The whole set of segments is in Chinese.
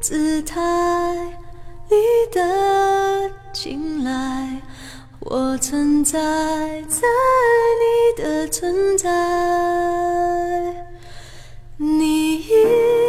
姿态，你的青睐，我存在在你的存在。你一。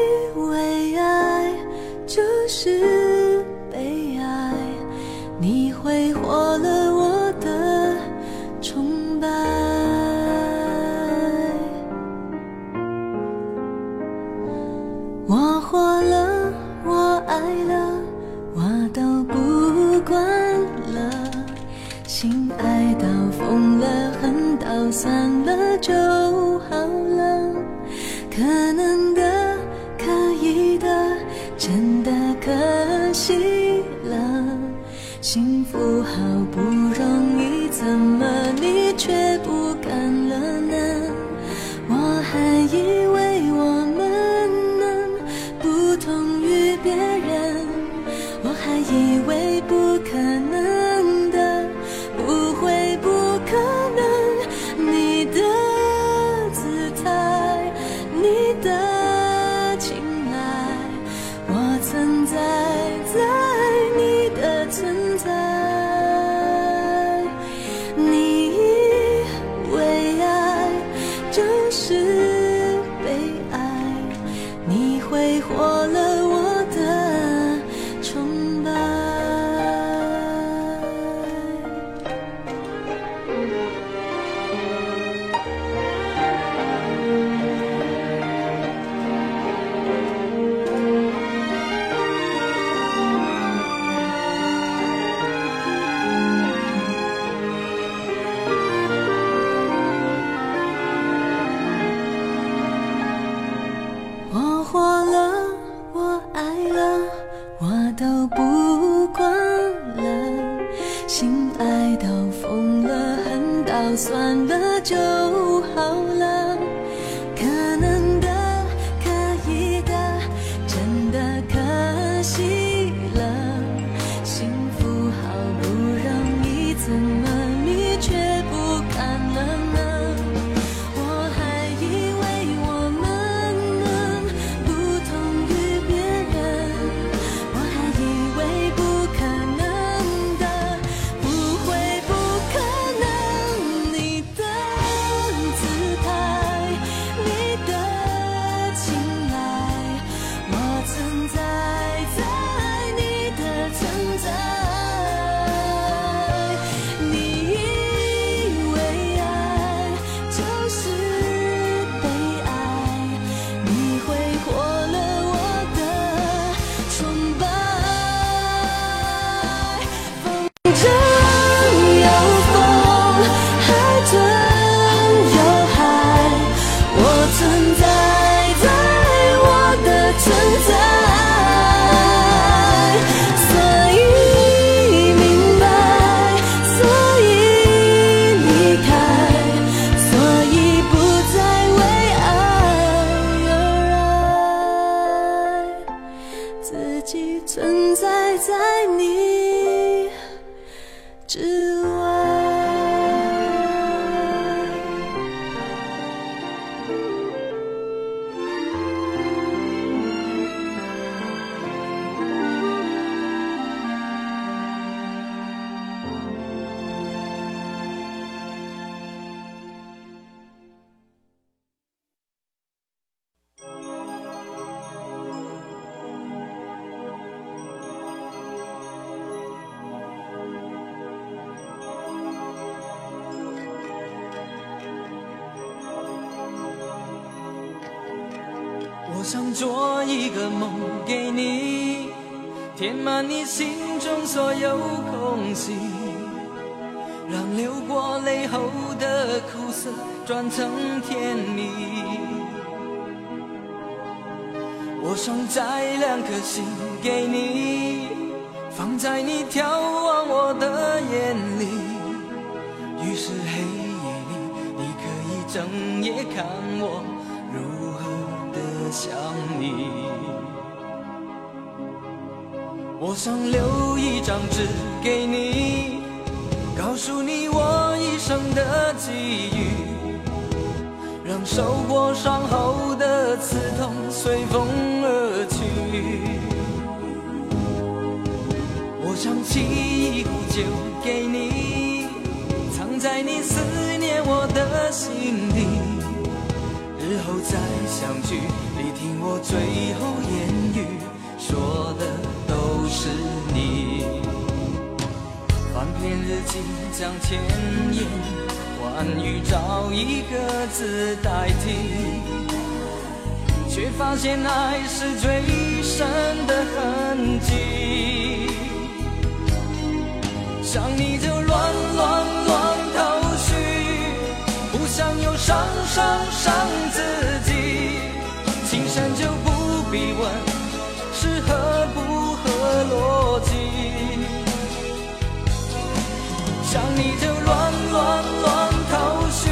想你就乱乱乱头绪，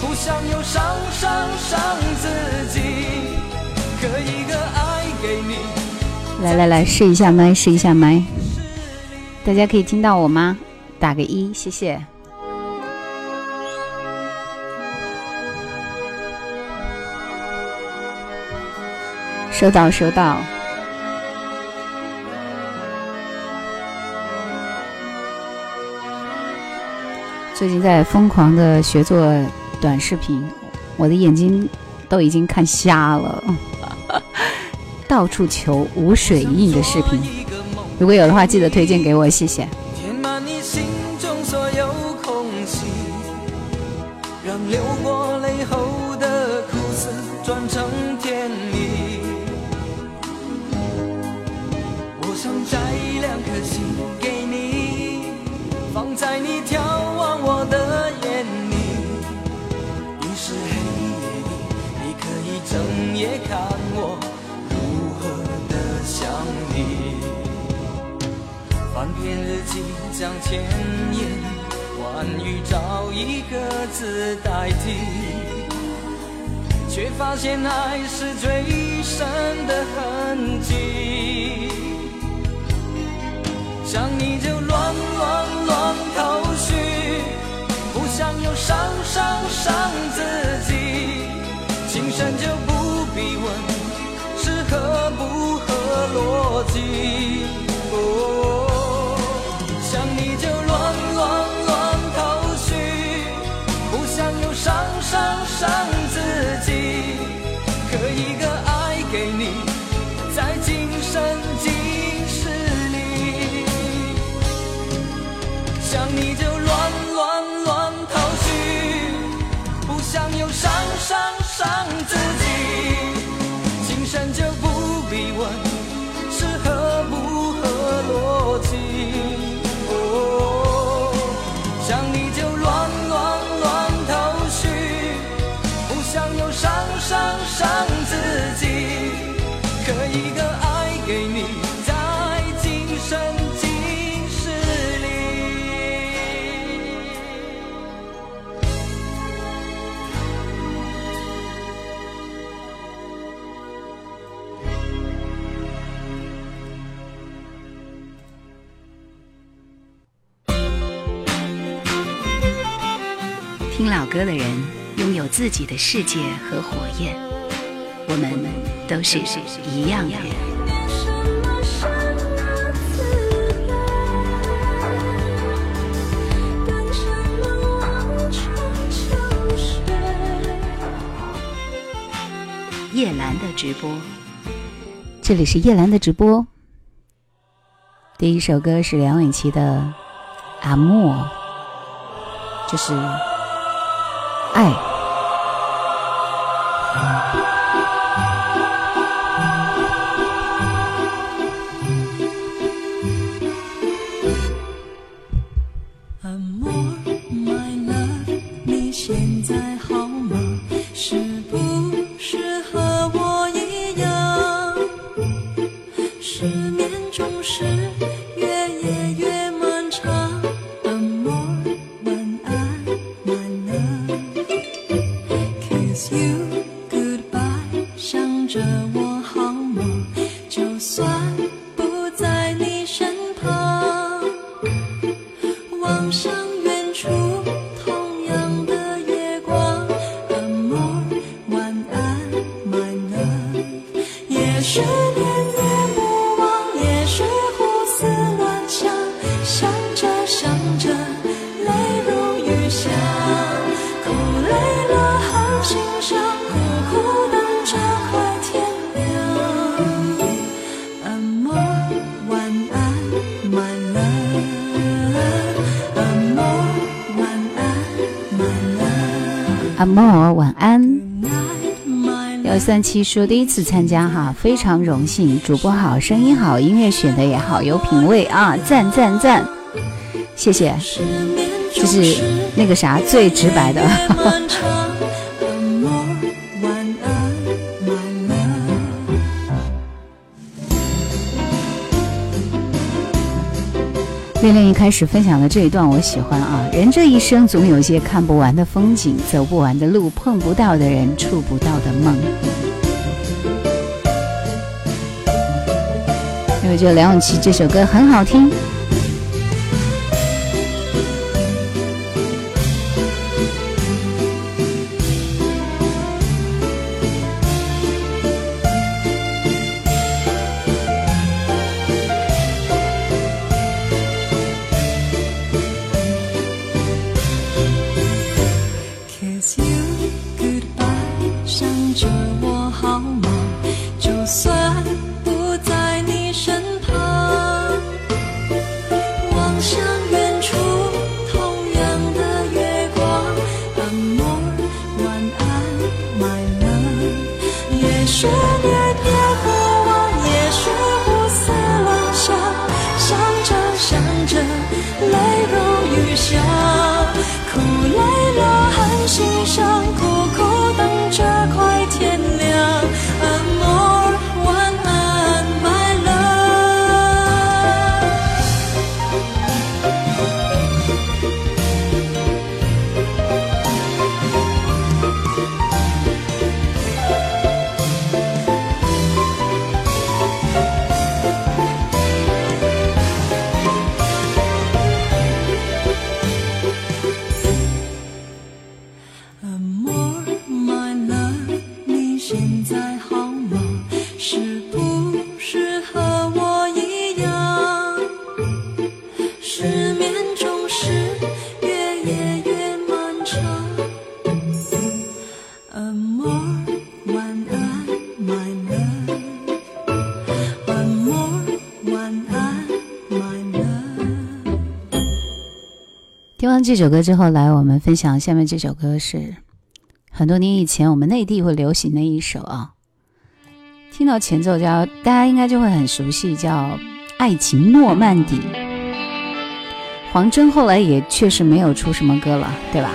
不想又伤伤伤自己。来来来，试一下麦，试一下麦，大家可以听到我吗？打个一，谢谢。收到，收到。最近在疯狂的学做短视频，我的眼睛都已经看瞎了。到处求无水印的视频，如果有的话，记得推荐给我，谢谢。翻篇日记，将千言万语找一个字代替，却发现爱是最深的痕迹。想你就乱乱乱头绪，不想又伤伤伤自己，情深就不必问是合不合逻辑。你就乱乱乱头绪不想又伤伤伤歌的人拥有自己的世界和火焰，我们都是一样的人。叶兰的直播，这里是叶兰的直播。第一首歌是梁咏琪的《阿莫》，就是。爱。七说第一次参加哈，非常荣幸。主播好，声音好，音乐选的也好，有品味啊，赞赞赞，谢谢。这是那个啥最直白的。恋恋一开始分享的这一段我喜欢啊，人这一生总有些看不完的风景，走不完的路，碰不到的人，触不到的梦。我觉得梁咏琪这首歌很好听。这首歌之后，来我们分享下面这首歌是很多年以前我们内地会流行的一首啊。听到前奏叫大家应该就会很熟悉，叫《爱情诺曼底》。黄征后来也确实没有出什么歌了，对吧？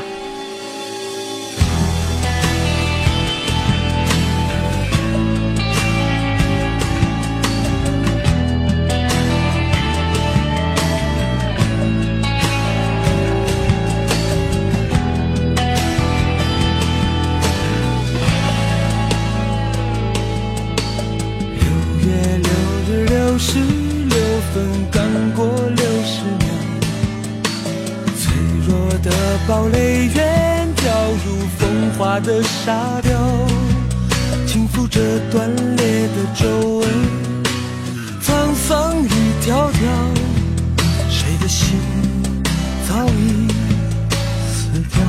的沙雕轻抚着断裂的皱纹沧桑一迢迢谁的心早已死掉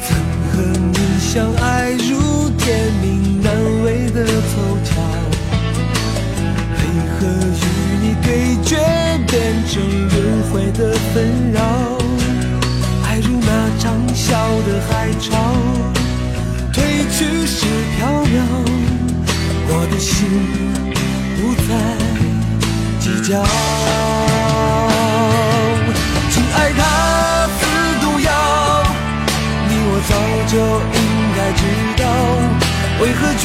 曾和你相爱如天命难违的凑巧为何与你对决变成轮回的分笑的海潮，褪去时飘渺，我的心不再计较。请爱他似毒药，你我早就应该知道。为何倔？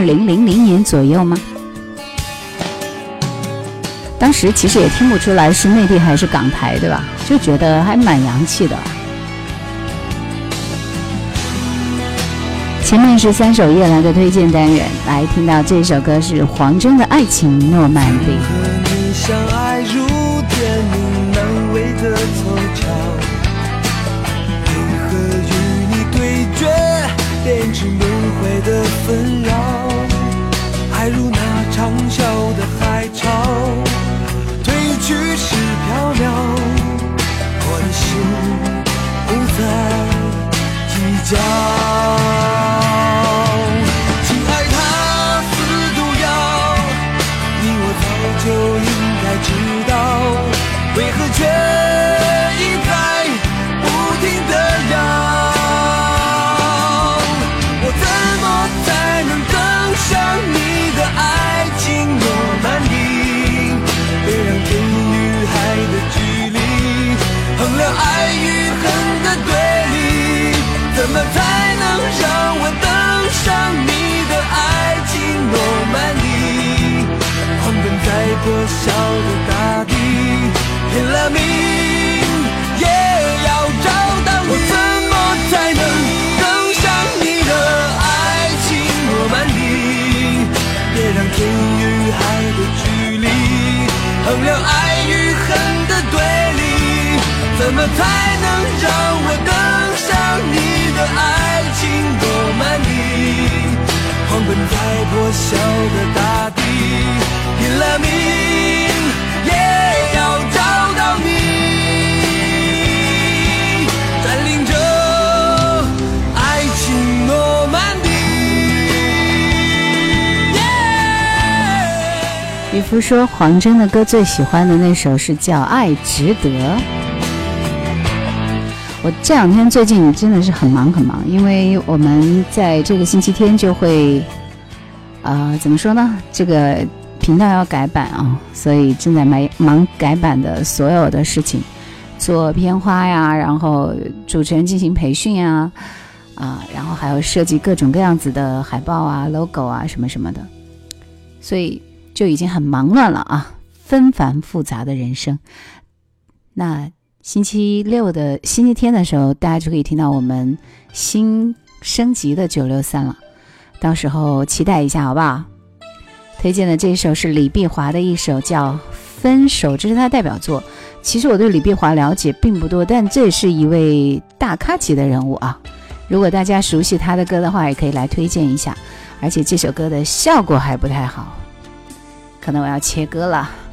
二零零零年左右吗？当时其实也听不出来是内地还是港台，对吧？就觉得还蛮洋气的。前面是三首夜来的推荐单元，来听到这首歌是黄征的《爱情诺曼底》。变成轮回的纷扰。的海潮。破晓的大地，拼了命也要找到你。我怎么才能更像你的爱情诺曼底？别让天与海的距离衡量爱与恨的对立，怎么才能让我登上你的爱情诺曼底？狂奔在破晓的大地，渔夫说黄征的歌最喜欢的那首是叫《爱值得》。我这两天最近真的是很忙很忙，因为我们在这个星期天就会，呃，怎么说呢？这个频道要改版啊，所以正在忙忙改版的所有的事情，做片花呀，然后主持人进行培训啊，啊，然后还有设计各种各样子的海报啊、logo 啊什么什么的，所以就已经很忙乱了啊，纷繁复杂的人生。那。星期六的星期天的时候，大家就可以听到我们新升级的九六三了，到时候期待一下，好不好？推荐的这首是李碧华的一首叫《分手》，这是他代表作。其实我对李碧华了解并不多，但这也是一位大咖级的人物啊。如果大家熟悉他的歌的话，也可以来推荐一下。而且这首歌的效果还不太好，可能我要切割了。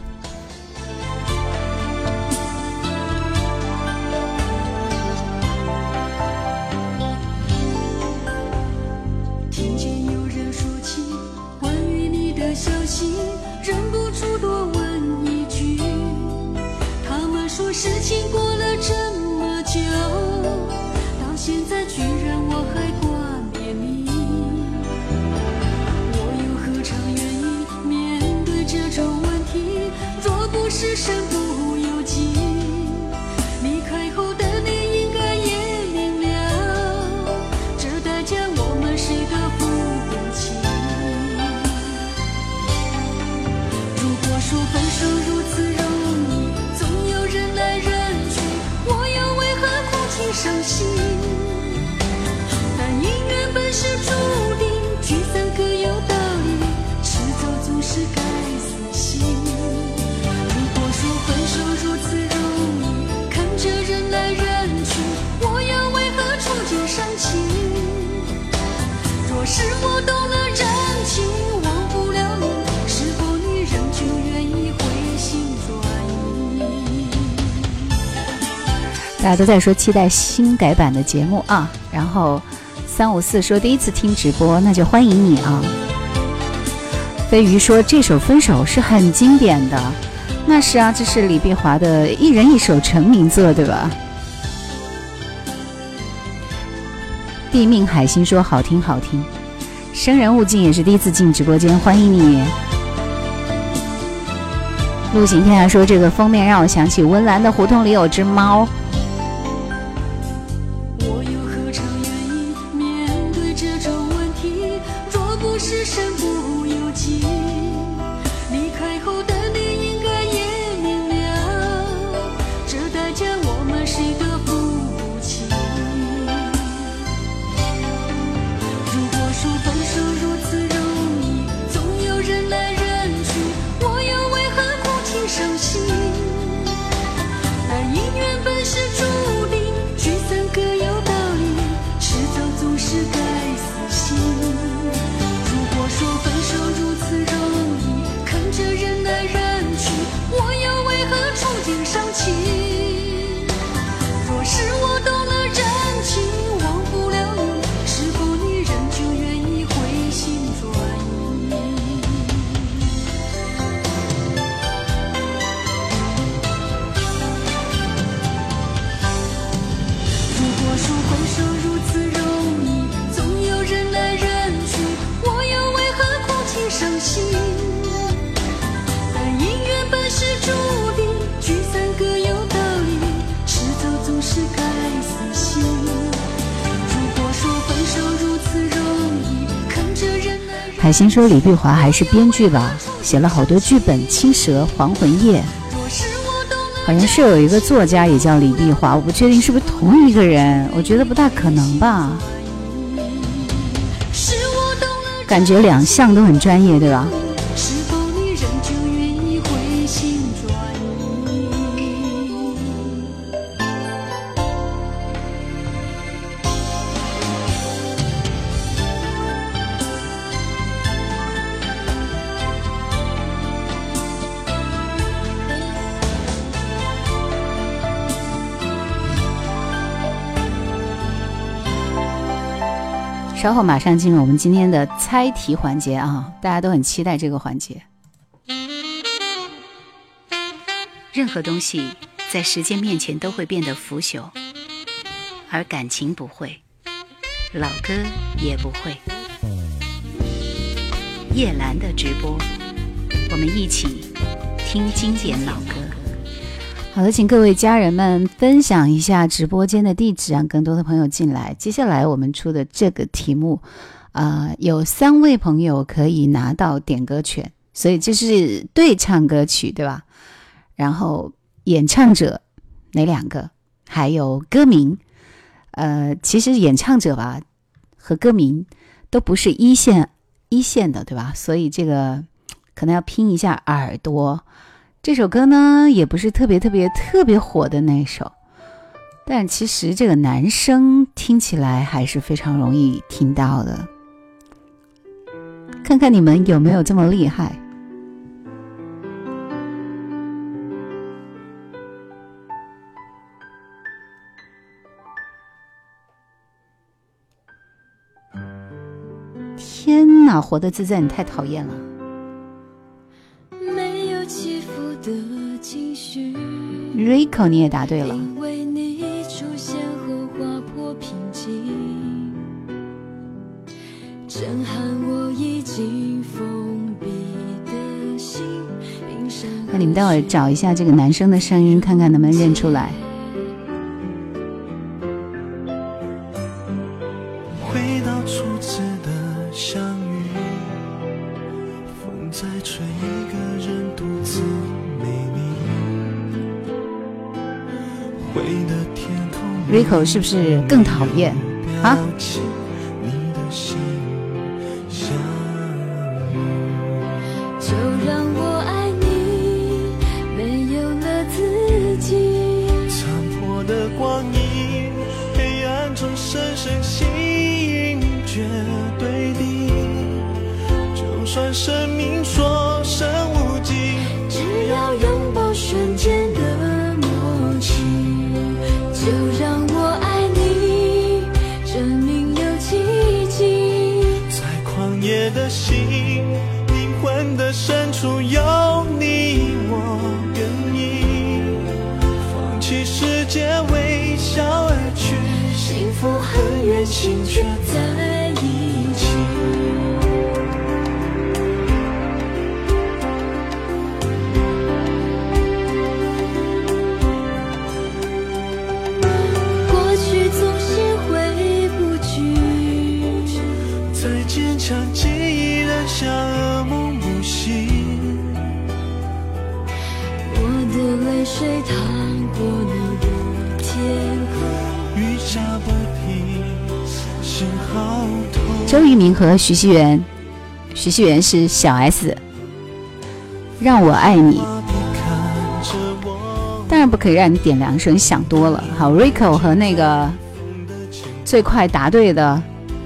是谁是我动了真情，忘不了你，是否你仍旧愿意回心转意？大家都在说期待新改版的节目啊，然后三五四说第一次听直播，那就欢迎你啊。飞鱼说这首《分手》是很经典的，那是啊，这是李碧华的一人一首成名作，对吧？地命海星说好听好听，生人勿近也是第一次进直播间，欢迎你。陆行天涯说这个封面让我想起温岚的《胡同里有只猫》。海星说李碧华还是编剧吧，写了好多剧本，《青蛇》《还魂夜》，好像是有一个作家也叫李碧华，我不确定是不是同一个人，我觉得不大可能吧。感觉两项都很专业，对吧？稍后马上进入我们今天的猜题环节啊，大家都很期待这个环节。任何东西在时间面前都会变得腐朽，而感情不会，老歌也不会。叶兰的直播，我们一起听经典老歌。好的，请各位家人们分享一下直播间的地址，让更多的朋友进来。接下来我们出的这个题目，啊、有三位朋友可以拿到点歌权，所以这是对唱歌曲，对吧？然后演唱者哪两个？还有歌名，呃，其实演唱者吧和歌名都不是一线一线的，对吧？所以这个可能要拼一下耳朵。这首歌呢，也不是特别特别特别火的那首，但其实这个男生听起来还是非常容易听到的。看看你们有没有这么厉害？天哪，活得自在，你太讨厌了。Rico，你也答对了。因为你出现后划破平静，震撼我已经封闭的心。冰山那你们待会儿找一下这个男生的声音，看看能不能认出来。是不是更讨厌啊？徐熙媛，徐熙媛是小 S，让我爱你，当然不可以让你点两首，你想多了。好，Rico 和那个最快答对的，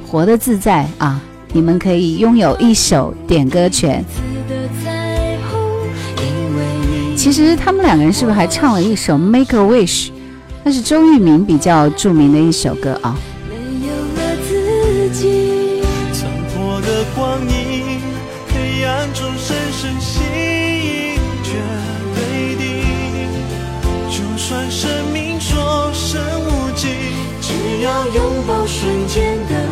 活得自在啊，你们可以拥有一首点歌权。其实他们两个人是不是还唱了一首《Make a Wish》？那是周渝民比较著名的一首歌啊。瞬间的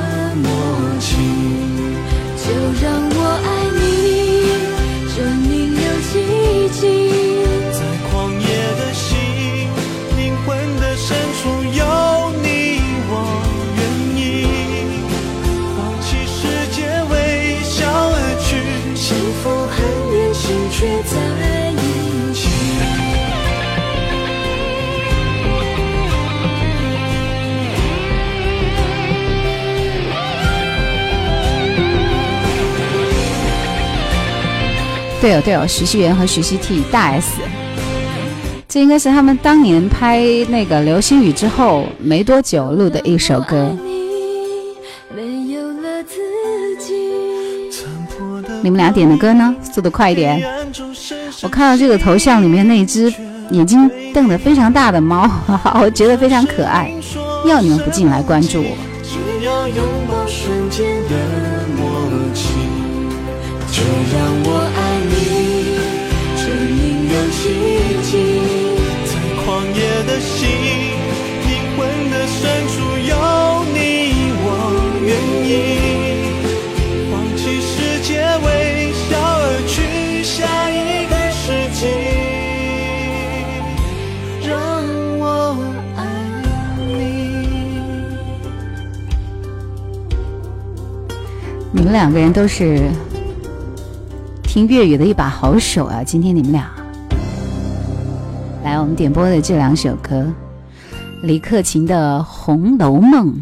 对哦对哦，徐熙媛和徐熙娣大 S，这应该是他们当年拍那个《流星雨》之后没多久录的一首歌。你们俩点的歌呢？速度快一点！我看到这个头像里面那只眼睛瞪得非常大的猫，我觉得非常可爱。要你们不进来关注我。们两个人都是听粤语的一把好手啊！今天你们俩。来，我们点播的这两首歌，李克勤的《红楼梦》。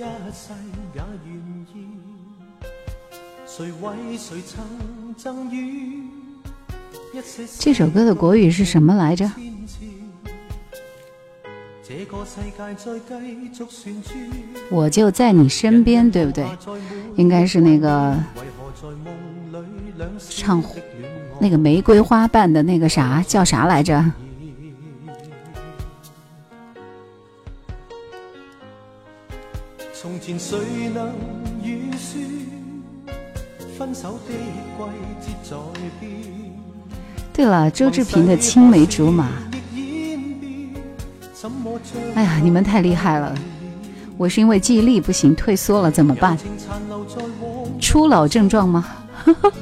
一生一世也愿意。谁为谁曾赠予这首歌的国语是什么来着？我就在你身边，对不对？应该是那个唱那个玫瑰花瓣的那个啥叫啥来着？從前谁能预算分手的季節在變？对了，周志平的《青梅竹馬》。亦演變，怎麼將哎呀，你们太厉害了！我是因为记忆力不行退缩了，怎么办？初老症狀嗎？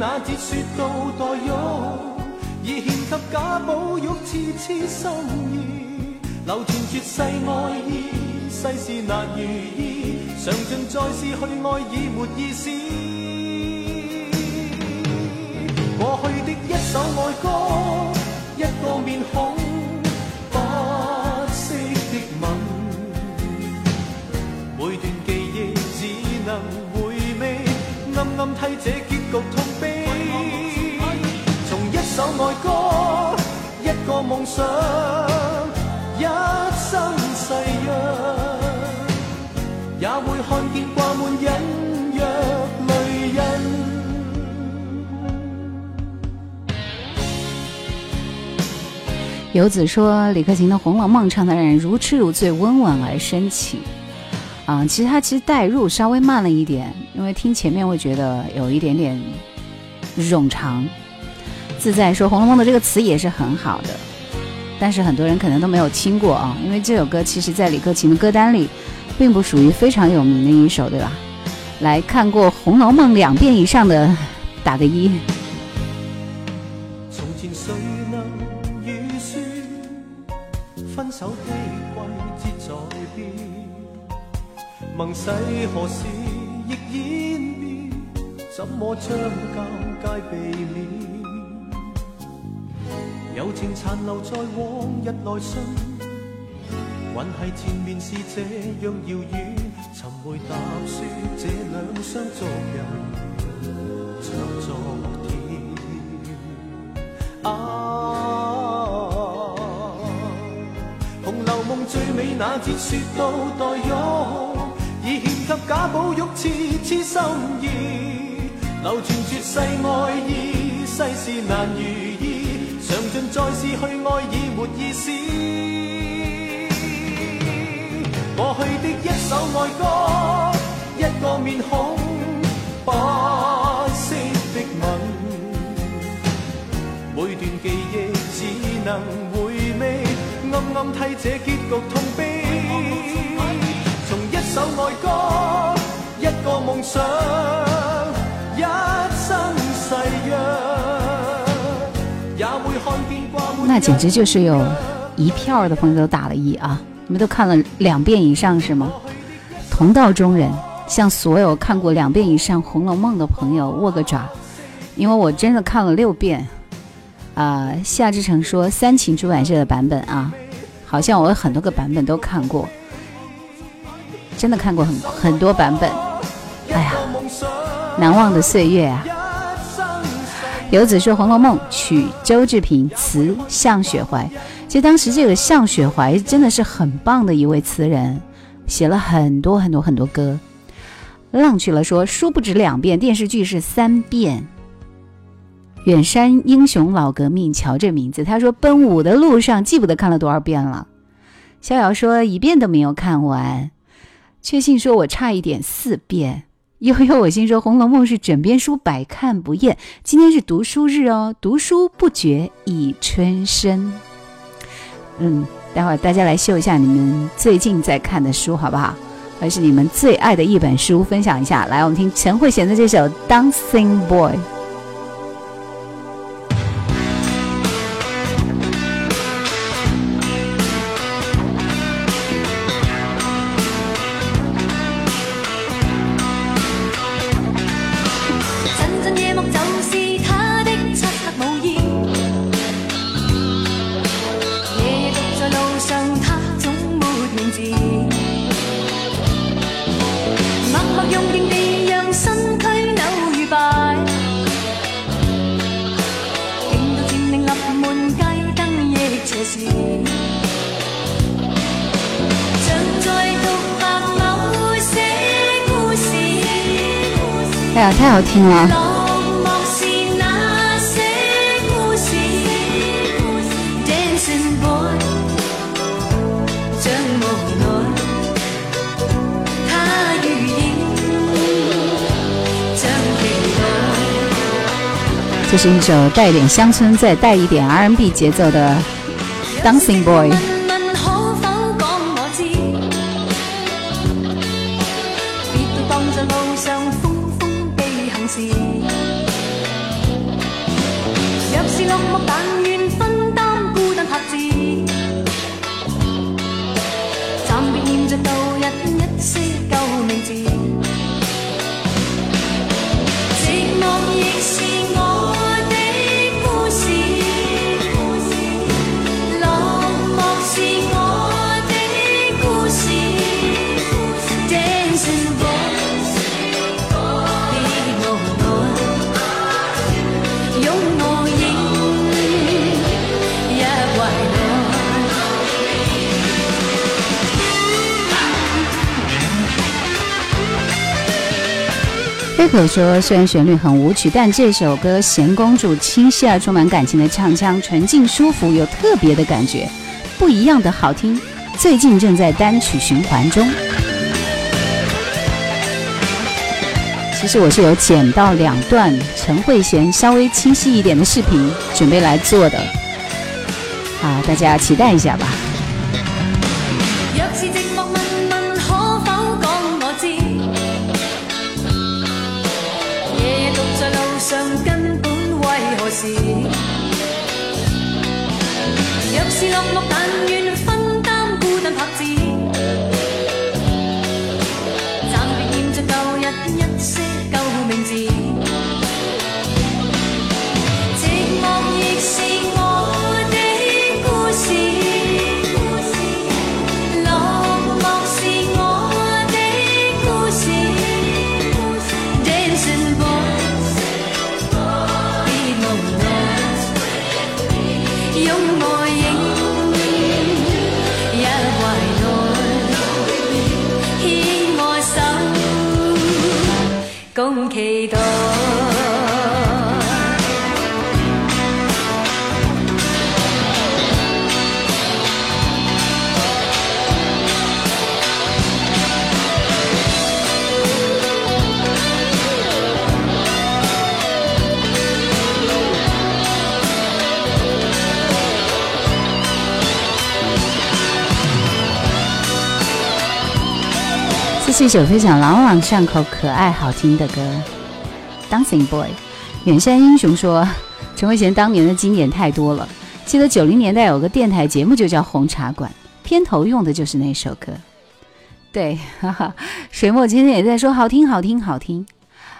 那節說到黛玉，已獻給賈寶玉痴痴心意，流傳絕世愛意，世事難如意，嘗盡再試去愛已沒意思。過去的一首愛歌，一個面孔，不息的吻，每段記憶只能回，暗替這結局痛悲。從一首愛歌，一個夢想，一生誓約，也會看見掛滿隱約淚印。游子说李克勤的《红楼梦》唱的让人如痴如醉，温婉而深情。啊，其实他其实代入稍微慢了一点，因为听前面会觉得有一点点冗长。自在说《红楼梦》的这个词也是很好的，但是很多人可能都没有听过啊，因为这首歌其实在李克勤的歌单里，并不属于非常有名的一首，对吧？来看过《红楼梦》两遍以上的，打个一。何时亦演变，怎么将尴尬避免？友情残留在往日内心，还系前面是这样遥远。寻回答说，这两双昨日像昨天。啊，《红楼梦》最美那节说到待拥。已獻給賈寶玉痴痴心意，流流傳絕世愛意，世事難如意，嘗盡再試去愛已沒意思。過去的一首愛歌，一個面孔，不息的吻，每段記憶只能回味，暗暗替這結局痛悲。從一首愛歌，一個夢想，一生誓約，也會看見掛滿那简直就是有一票的朋友都打了一啊！你们都看了两遍以上是吗？同道中人，向所有看过两遍以上《红楼梦》的朋友握个爪，因为我真的看了六遍。啊、夏志成说三秦出版社的版本啊，好像我有很多个版本都看过，真的看过很很多版本。哎呀，难忘的岁月啊！游子说《红楼梦》曲周志平，词向雪怀。其实当时这个向雪怀真的是很棒的一位词人，写了很多很多很多歌。浪去了说书不止两遍，电视剧是三遍。远山英雄老革命，瞧这名字。他说奔五的路上记不得看了多少遍了。逍遥说一遍都没有看完。确信说我差一点四遍。悠悠我心说，《红楼梦》是枕边书，百看不厌。今天是读书日哦，读书不觉已春深。嗯，待會兒大家来秀一下你们最近在看的书，好不好？还是你们最爱的一本书，分享一下。来，我们听陈慧娴的这首《Dancing Boy》。好聽了！這是一首带一點鄉村，再带一点 R&B 节奏的《Dancing Boy》。可说，虽然旋律很舞曲，但这首歌賢公主清晰而充满感情的唱腔，纯净舒服，有特别的感觉，不一样的好听。最近正在单曲循环中。其实我是有剪到两段陈慧娴稍微清晰一点的视频，准备来做的。好，大家期待一下吧。若是落寞，但愿是一首非常朗朗上口、可爱好听的歌，《Dancing Boy》。远山英雄说，陈慧娴当年的经典太多了。记得九零年代有个电台节目就叫《红茶馆》，片头用的就是那首歌。对，哈哈，水墨今天也在说好听、好听、好听。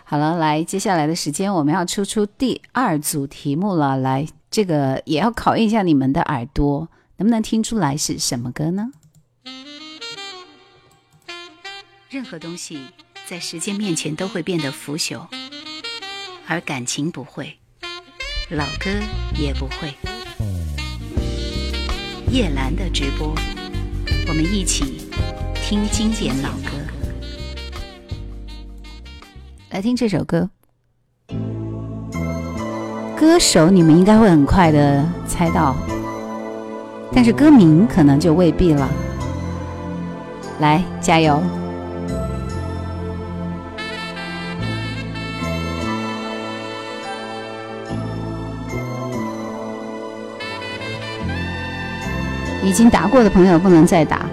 好了，来，接下来的时间我们要出出第二组题目了。来，这个也要考验一下你们的耳朵，能不能听出来是什么歌呢？任何东西在时间面前都会变得腐朽，而感情不会，老歌也不会。叶兰的直播，我们一起听经典老歌。来听这首歌，歌手你们应该会很快的猜到，但是歌名可能就未必了。来，加油！已经答过的朋友不能再答。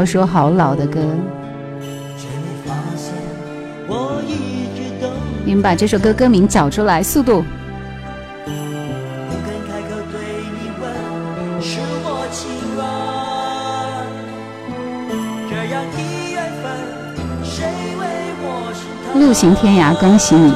人。樱桃说好老的歌。你们把这首歌歌名找出来，速度。不肯开口对你问，是我情乱。这样的缘分，谁为我心疼？路行天涯，恭喜你。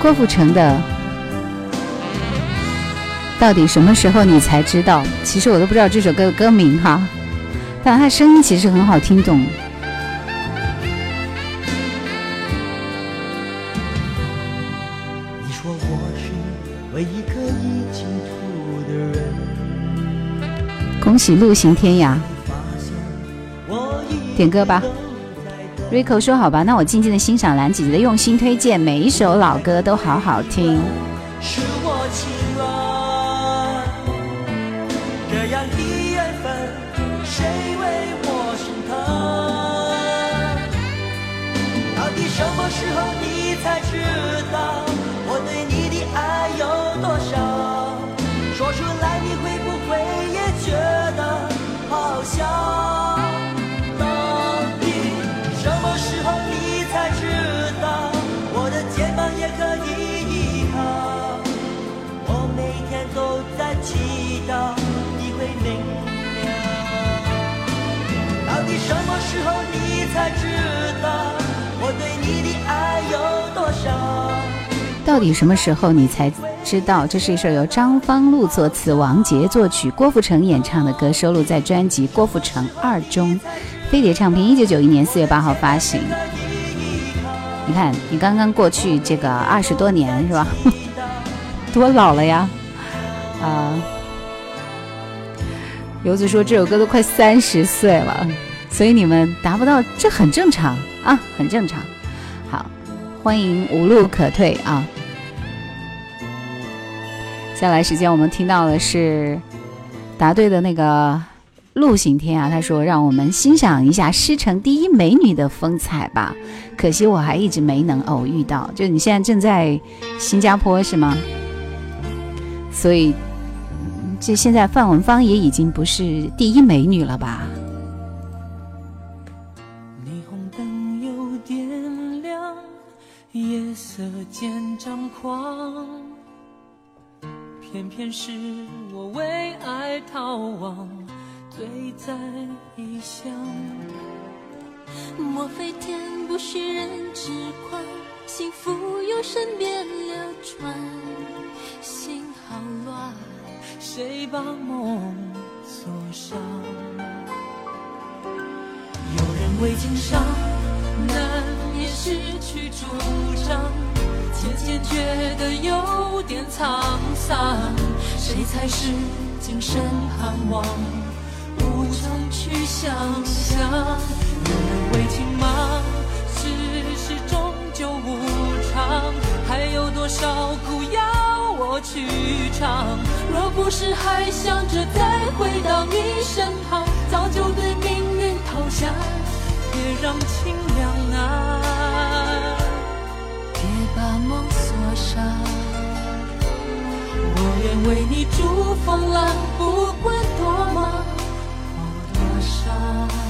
郭富城的，到底什么时候你才知道？其实我都不知道这首歌的歌名哈，但他声音其实很好听懂。恭喜路行天涯，点歌吧。Rico 说：“好吧，那我静静的欣赏兰姐姐的用心推荐，每一首老歌都好好听。”祈祷你会明了。到底什么时候你才知道我对你的爱有多少？到底什么时候你才知道？这是一首由张方路作词、王杰作曲、郭富城演唱的歌，收录在专辑《郭富城二》中，飞碟唱片一九九一年四月八号发行。你看，你刚刚过去这个二十多年是吧？多老了呀！啊，游子说这首歌都快三十岁了，所以你们达不到，这很正常啊，很正常。好，欢迎无路可退啊！接下来时间我们听到的是答对的那个陆行天啊，他说让我们欣赏一下狮城第一美女的风采吧。可惜我还一直没能偶遇到，就你现在正在新加坡是吗？所以这现在范文芳也已经不是第一美女了吧？霓虹灯有点亮，夜色渐张狂，偏偏是我为爱逃亡，醉在异乡。莫非天不许人痴狂？幸福由身边流转，心好乱。谁把梦锁上？有人为情伤，难免失去主张，渐渐觉得有点沧桑。谁才是今生盼望？无从去想象。有人为情忙，世事终究无常，还有多少苦要我去尝？若不是还想着再回到你身旁，早就对命运投降。别让情凉难，别把梦锁上。我愿为你逐风浪，不管多忙或多伤。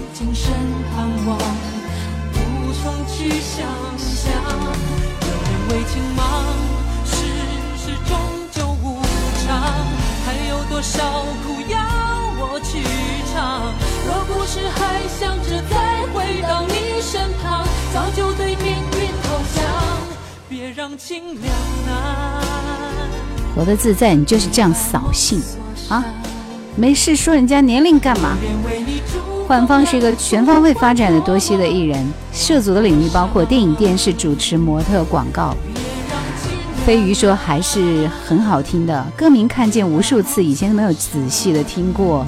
今生盼望，无从去想象。有人为情忙，世事终究无常，还有多少苦要我去尝？若不是还想着再回到你身旁，早就对命运投降。别让难！活得自在，你就是这样扫兴啊！没事说人家年龄干嘛？范芳是一个全方位发展的多栖的艺人，涉足的领域包括电影、电视、主持、模特、广告。飞鱼说还是很好听的，歌名看见无数次，以前都没有仔细的听过。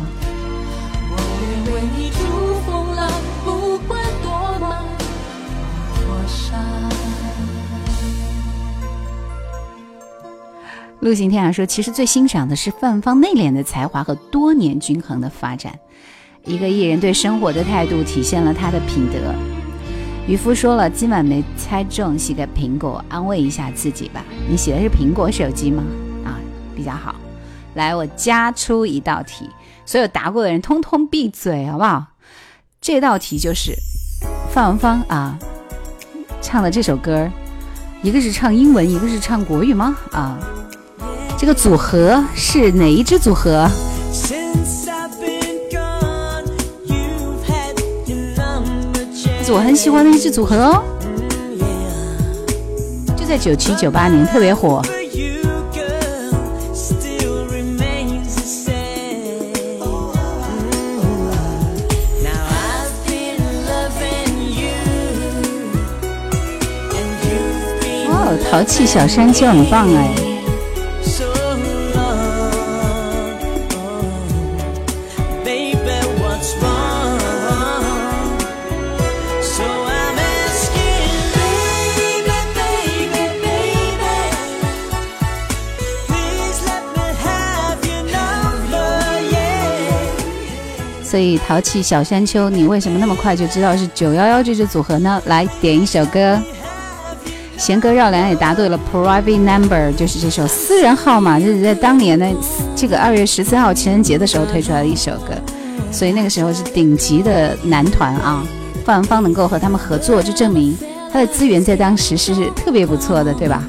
陆行天涯说，其实最欣赏的是范芳内敛的才华和多年均衡的发展。一个艺人对生活的态度，体现了他的品德。渔夫说了，今晚没猜中，洗个苹果，安慰一下自己吧。你洗的是苹果手机吗？啊，比较好。来，我加出一道题，所有答过的人通通闭嘴，好不好？这道题就是范文芳啊唱的这首歌，一个是唱英文，一个是唱国语吗？啊，这个组合是哪一支组合？我很喜欢的一支组合哦，就在九七九八年特别火。哦，淘气小山丘很棒哎。所以淘气小山丘，你为什么那么快就知道是九幺幺这支组合呢？来点一首歌，弦歌绕梁也答对了，Private Number 就是这首私人号码，就是在当年的这个二月十四号情人节的时候推出来的一首歌，所以那个时候是顶级的男团啊，范文芳能够和他们合作，就证明他的资源在当时是特别不错的，对吧？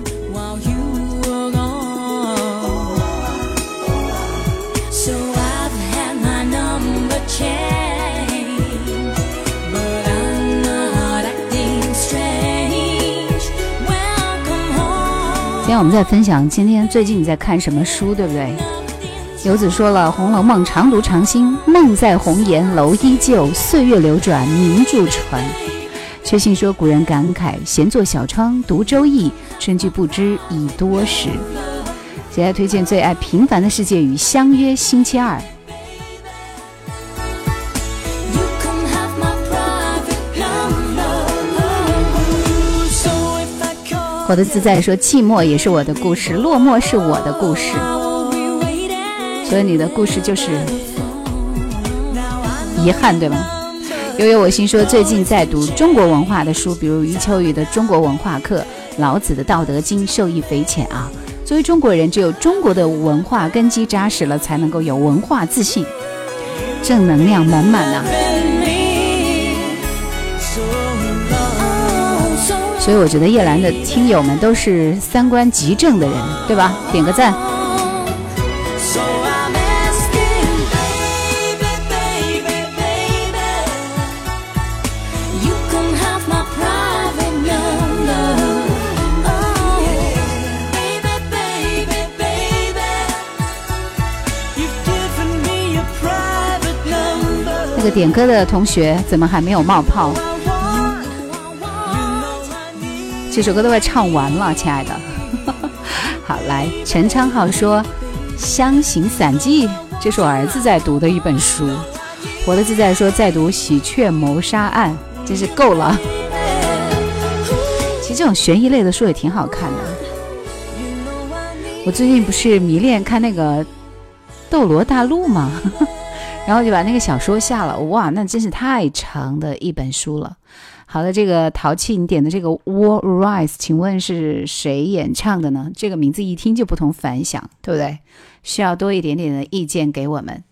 今天我们在分享今天最近你在看什么书，对不对？游子说了，《红楼梦》常读常新，梦在红颜楼依旧，岁月流转名著传。确信说，古人感慨，闲坐小窗读《周易》，春居不知已多时。接下来推荐最爱《平凡的世界》与《相约星期二》。活得自在说寂寞也是我的故事，落寞是我的故事，所以你的故事就是遗憾，对吗？悠悠我心说最近在读中国文化的书，比如余秋雨的《中国文化课》，老子的《道德经》，受益匪浅啊。作为中国人，只有中国的文化根基扎实了，才能够有文化自信，正能量满满呐。所以我觉得叶兰的听友们都是三观极正的人，对吧？点个赞。那个点歌的同学怎么还没有冒泡？这首歌都快唱完了，亲爱的。好，来，陈昌浩说《湘行散记》，这是我儿子在读的一本书。活的自在说在读《喜鹊谋杀案》，真是够了。其实这种悬疑类的书也挺好看的。我最近不是迷恋看那个《斗罗大陆》吗？然后就把那个小说下了。哇，那真是太长的一本书了。好的，这个淘气，你点的这个《War Rise》，请问是谁演唱的呢？这个名字一听就不同凡响，对不对？需要多一点点的意见给我们。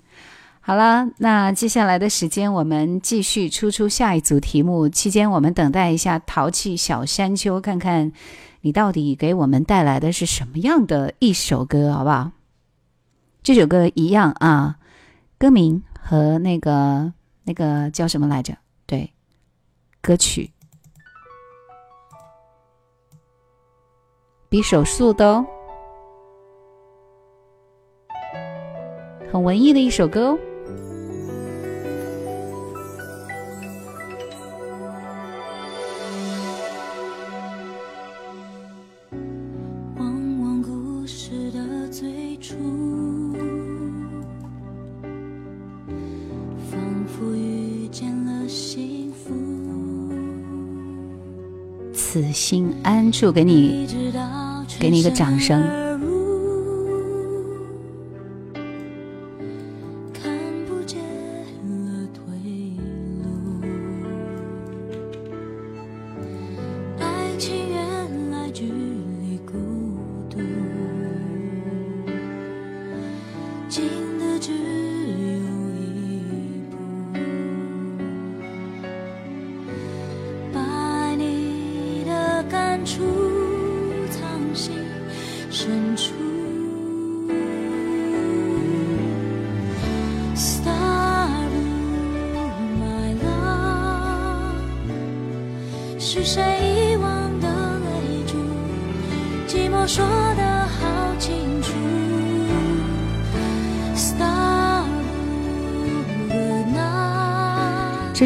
好了，那接下来的时间我们继续出出下一组题目，期间我们等待一下淘气小山丘，看看你到底给我们带来的是什么样的一首歌，好不好？这首歌一样啊，歌名和那个那个叫什么来着？对。歌曲比手速的哦，很文艺的一首歌哦。祝，给你，给你一个掌声。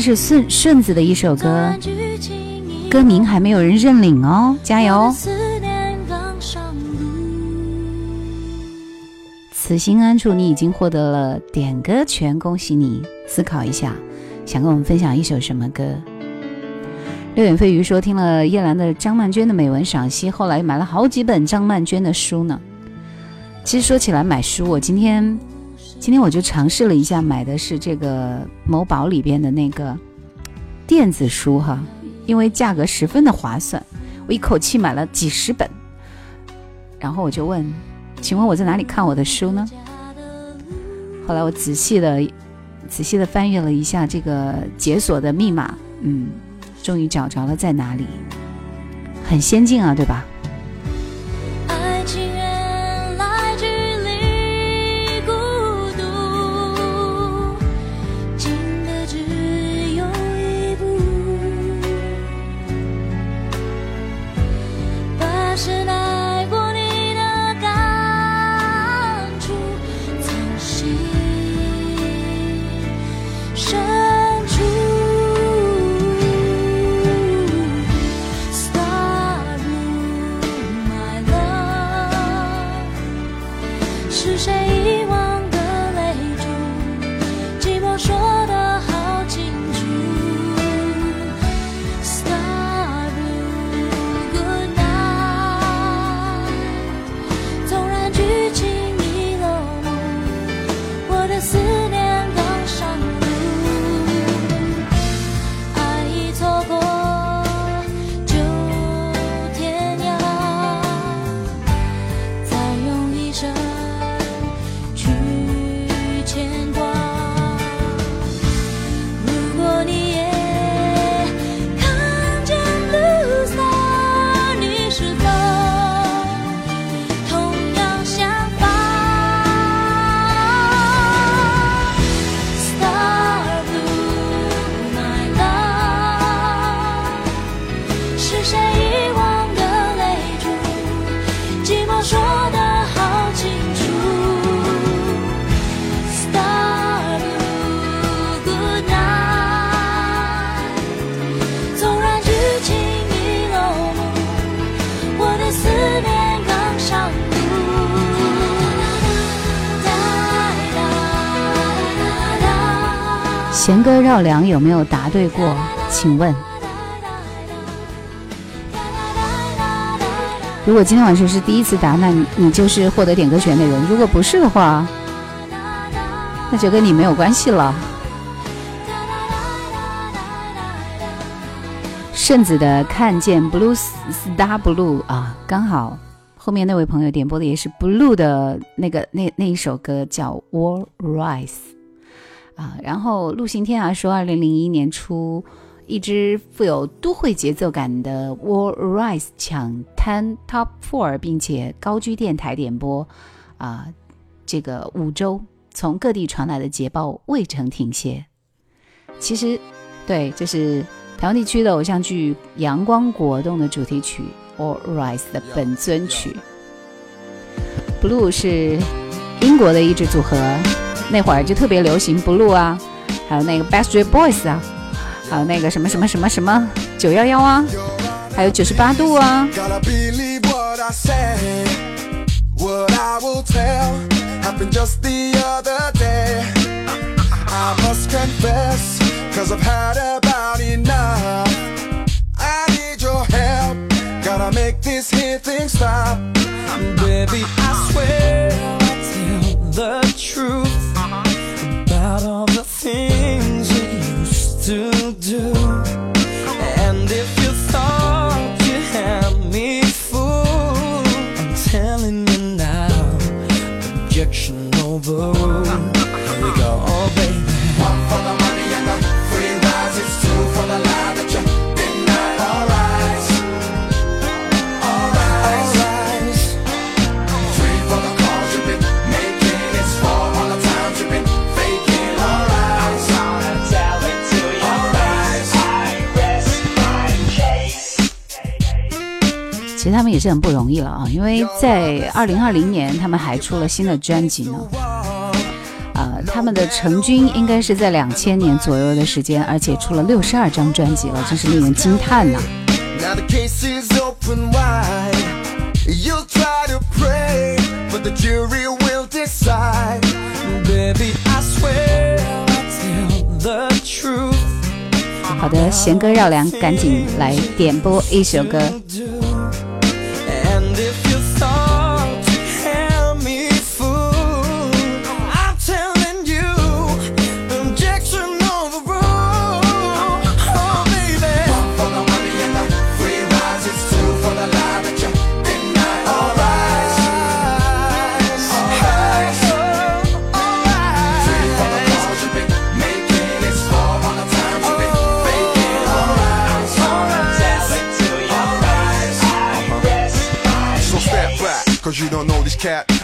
是顺顺子的一首歌，歌名还没有人认领哦，加油！此心安处，你已经获得了点歌权，恭喜你！思考一下，想跟我们分享一首什么歌？六眼飞鱼说听了叶兰的张曼娟的美文赏析，后来买了好几本张曼娟的书呢。其实说起来买书，我今天。今天我就尝试了一下，买的是这个某宝里边的那个电子书哈，因为价格十分的划算，我一口气买了几十本。然后我就问，请问我在哪里看我的书呢？后来我仔细的、仔细的翻阅了一下这个解锁的密码，嗯，终于找着了在哪里，很先进啊，对吧？赵良有没有答对过？请问，如果今天晚上是第一次答，那你你就是获得点歌权的人；如果不是的话，那就跟你没有关系了。圣子的看见 Blue Star Blue 啊，刚好后面那位朋友点播的也是 Blue 的那个那那一首歌叫 War Rise 啊。然后陆行天涯说，二零零一年初，一支富有都会节奏感的 War Rise 抢滩 Top Four，并且高居电台点播啊，这个五周从各地传来的捷报未曾停歇。其实，对，这是台湾地区的偶像剧《阳光果冻》的主题曲《All Rise》的本尊曲。Blue 是英国的一支组合，那会儿就特别流行 Blue 啊，还有那个 Backstreet Boys 啊，还有那个什么什么什么什么九幺幺啊，还有九十八度啊。Gotta make this here thing stop. Baby, I swear I'll tell the truth things you used to do. And if you thought you had me fooled, I'm telling you now, objection overruled. 也是很不容易了啊，因为在二零二零年他们还出了新的专辑呢。啊，他们的成军应该是在两千年左右的时间，而且出了六十二张专辑了，真是令人惊叹呐！好的，弦歌绕梁，赶紧来点播一首歌。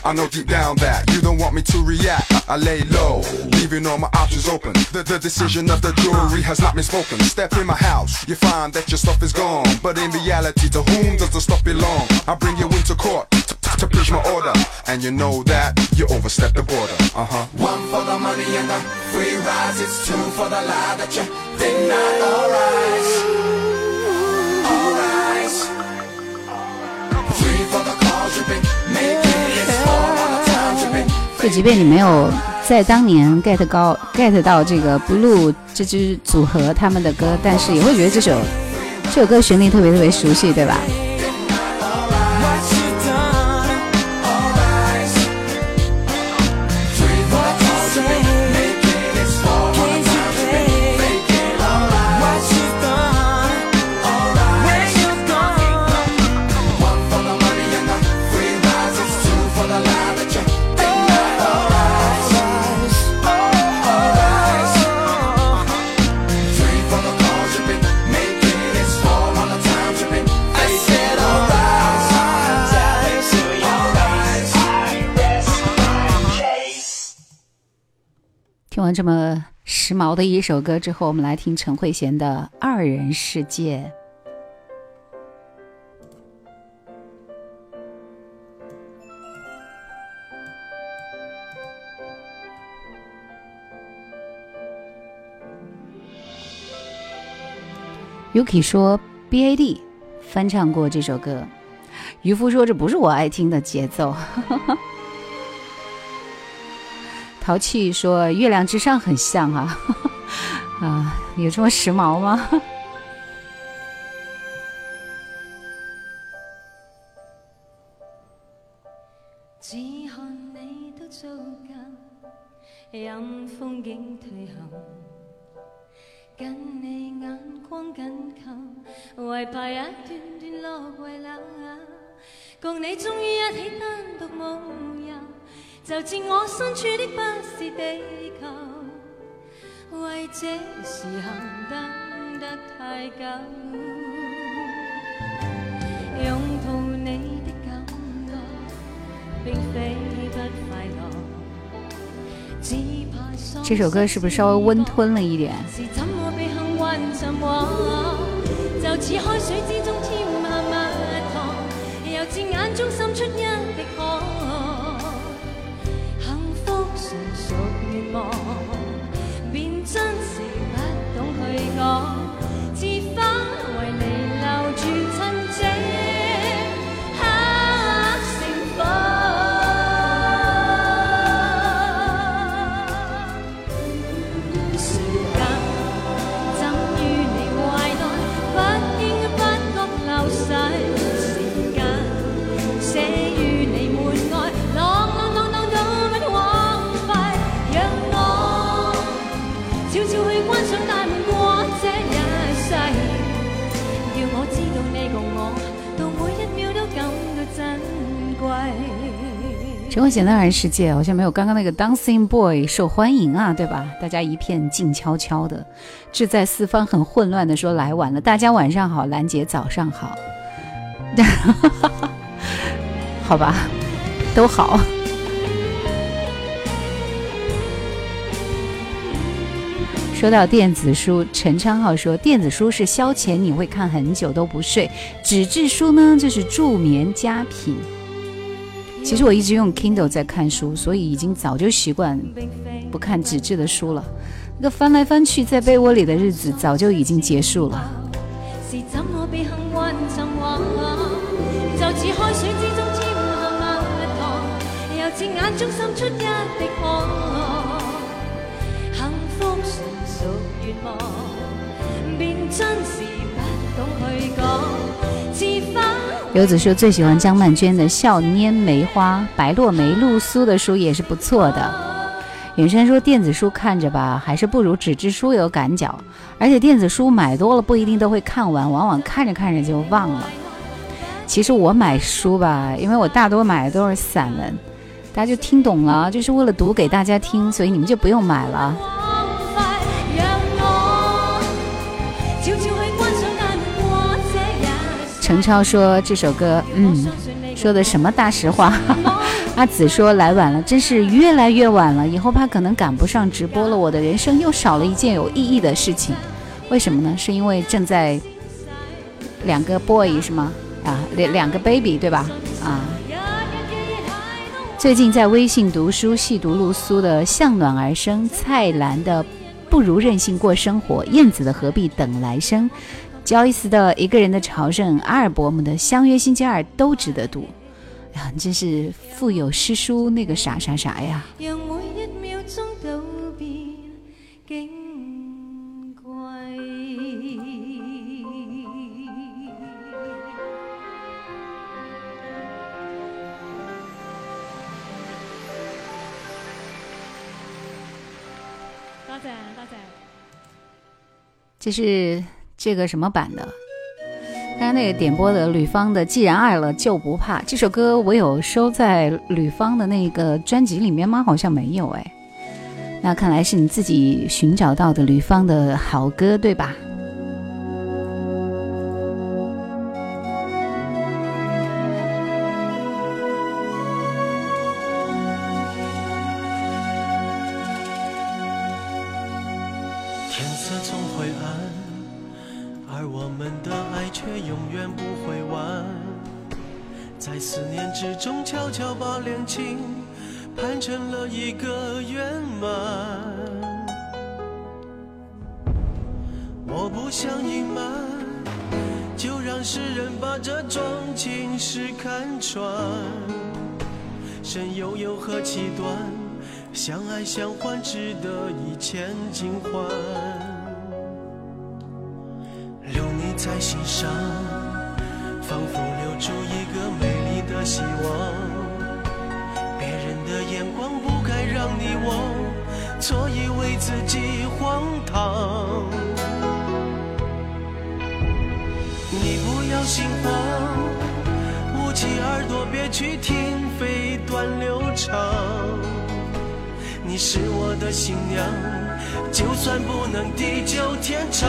I know deep down that you don't want me to react. I lay low, leaving all my options open. The, the decision of the jury has not been spoken. Step in my house, you find that your stuff is gone. But in reality, to whom does the stuff belong? I bring you into court to, preach my order. And you know that you overstepped the border. Uh huh. One for the money and the free rides. It's two for the lie that you deny. Alright. Alright. Three for the calls you've been making. 就即便你没有在当年 get 高 get 到这个 blue 这支组合他们的歌，但是也会觉得这首这首歌旋律特别特别熟悉，对吧？听完这么时髦的一首歌之后，我们来听陈慧娴的《二人世界》。Yuki 说：“BAD 翻唱过这首歌。”渔夫说：“这不是我爱听的节奏。”淘气说：“月亮之上很像啊，啊，有这么时髦吗？”为这时候等得太久。拥抱你的感觉，并非不快乐，只怕这首歌是不是稍微温吞了一点？是怎么被幸运沉没？就似海水之中添下蜜糖，又似眼中渗出梦陈慧娴的《二人世界》好像没有刚刚那个《Dancing Boy》受欢迎啊，对吧？大家一片静悄悄的，志在四方很混乱的说来晚了，大家晚上好，兰姐早上好，好吧，都好。说到电子书，陈昌浩说电子书是消遣，你会看很久都不睡；纸质书呢，就是助眠佳品。其实我一直用 Kindle 在看书，所以已经早就习惯不看纸质的书了。那个翻来翻去在被窝里的日子早就已经结束了。是怎么被幸？福纯属愿望，便真是。游子说最喜欢江曼娟的《笑拈梅花》，白落梅、露苏的书也是不错的。远山说电子书看着吧，还是不如纸质书有感脚，而且电子书买多了不一定都会看完，往往看着看着就忘了。其实我买书吧，因为我大多买的都是散文，大家就听懂了，就是为了读给大家听，所以你们就不用买了。程超说这首歌，嗯，说的什么大实话？阿紫说来晚了，真是越来越晚了，以后怕可能赶不上直播了，我的人生又少了一件有意义的事情。为什么呢？是因为正在两个 boy 是吗？啊，两两个 baby 对吧？啊，最近在微信读书，细读露苏的《向暖而生》，蔡澜的《不如任性过生活》，燕子的《何必等来生》，焦伊斯的《一个人的朝圣》，阿尔伯姆的《相约星期二》都值得读。呀，你真是腹有诗书那个啥啥啥呀！让每一秒钟都变矜贵。多谢多谢。这是这个什么版的？刚刚那个点播的吕方的《既然爱了就不怕》这首歌，我有收在吕方的那个专辑里面吗？好像没有哎。那看来是你自己寻找到的吕方的好歌，对吧？相爱相欢，值得一千金换。留你在心上，仿佛留住一个美丽的希望。别人的眼光不该让你忘，错以为自己荒唐。你不要心慌，捂起耳朵别去听飞短流长。你是我的新娘，就算不能地久天长。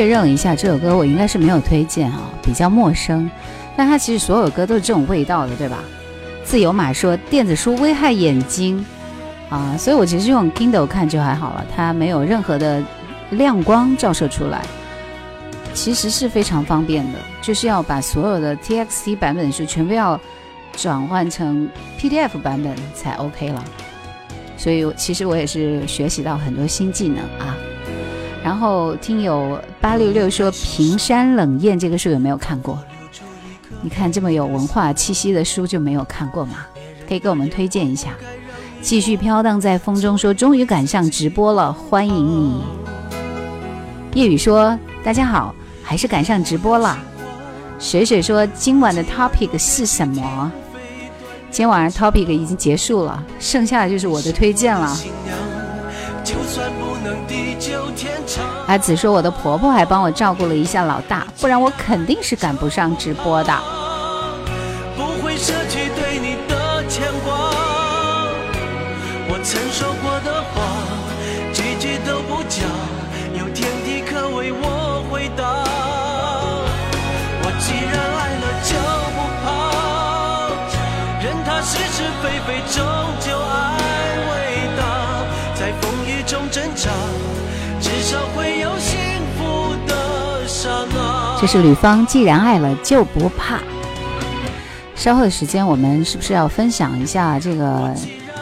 确认一下，这首歌我应该是没有推荐啊，比较陌生。但它其实所有歌都是这种味道的，对吧？自由马说电子书危害眼睛啊，所以我其实用 Kindle 看就还好了，它没有任何的亮光照射出来，其实是非常方便的。就是要把所有的 TXT 版本书全部要转换成 PDF 版本才 OK 了。所以其实我也是学习到很多新技能啊。然后听友八六六说《平山冷艳》这个书有没有看过？你看这么有文化气息的书就没有看过吗？可以给我们推荐一下。继续飘荡在风中说终于赶上直播了，欢迎你。夜雨说大家好，还是赶上直播了。水水说今晚的 topic 是什么？今晚上 topic 已经结束了，剩下的就是我的推荐了。就算不能地久天长。阿紫说我的婆婆还帮我照顾了一下老大，不然我肯定是赶不上直播的。这是吕方，既然爱了就不怕。稍后的时间，我们是不是要分享一下这个？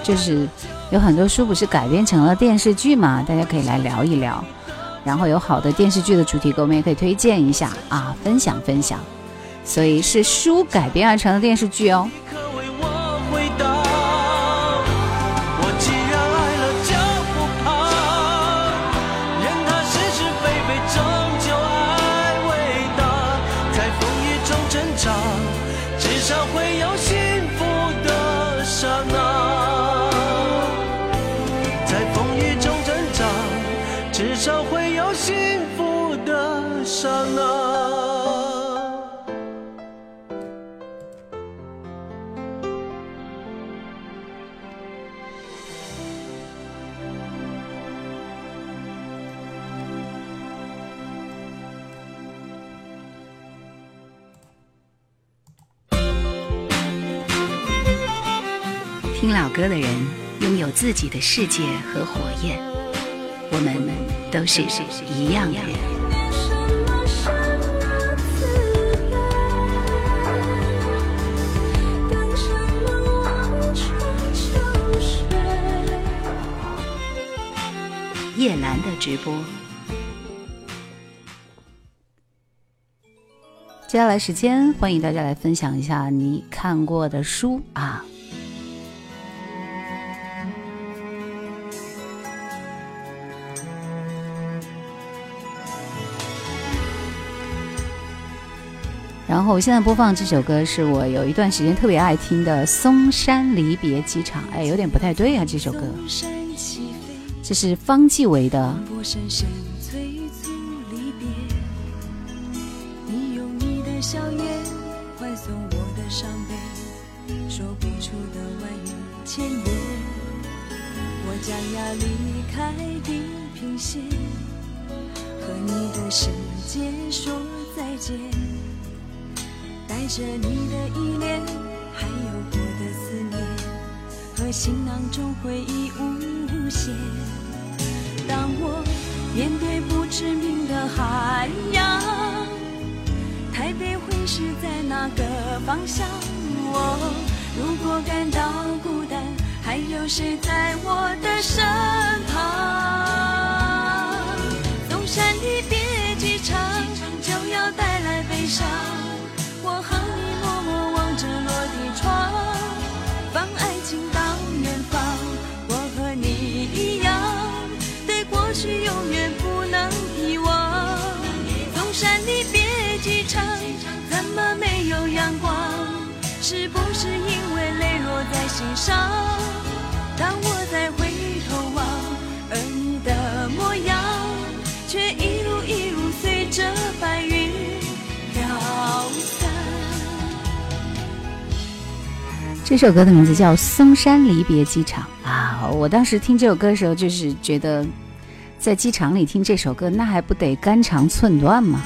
就是有很多书不是改编成了电视剧嘛？大家可以来聊一聊。然后有好的电视剧的主题歌，我们也可以推荐一下啊，分享分享。所以是书改编而成的电视剧哦。歌的人拥有自己的世界和火焰，我们都是一样的人。叶兰的直播。接下来时间，欢迎大家来分享一下你看过的书啊。后我现在播放这首歌是我有一段时间特别爱听的《嵩山离别机场》，哎，有点不太对啊，这首歌。这是方季韦的。首歌的名字叫《松山离别机场》啊！我当时听这首歌的时候，就是觉得。在机场里听这首歌，那还不得肝肠寸断吗？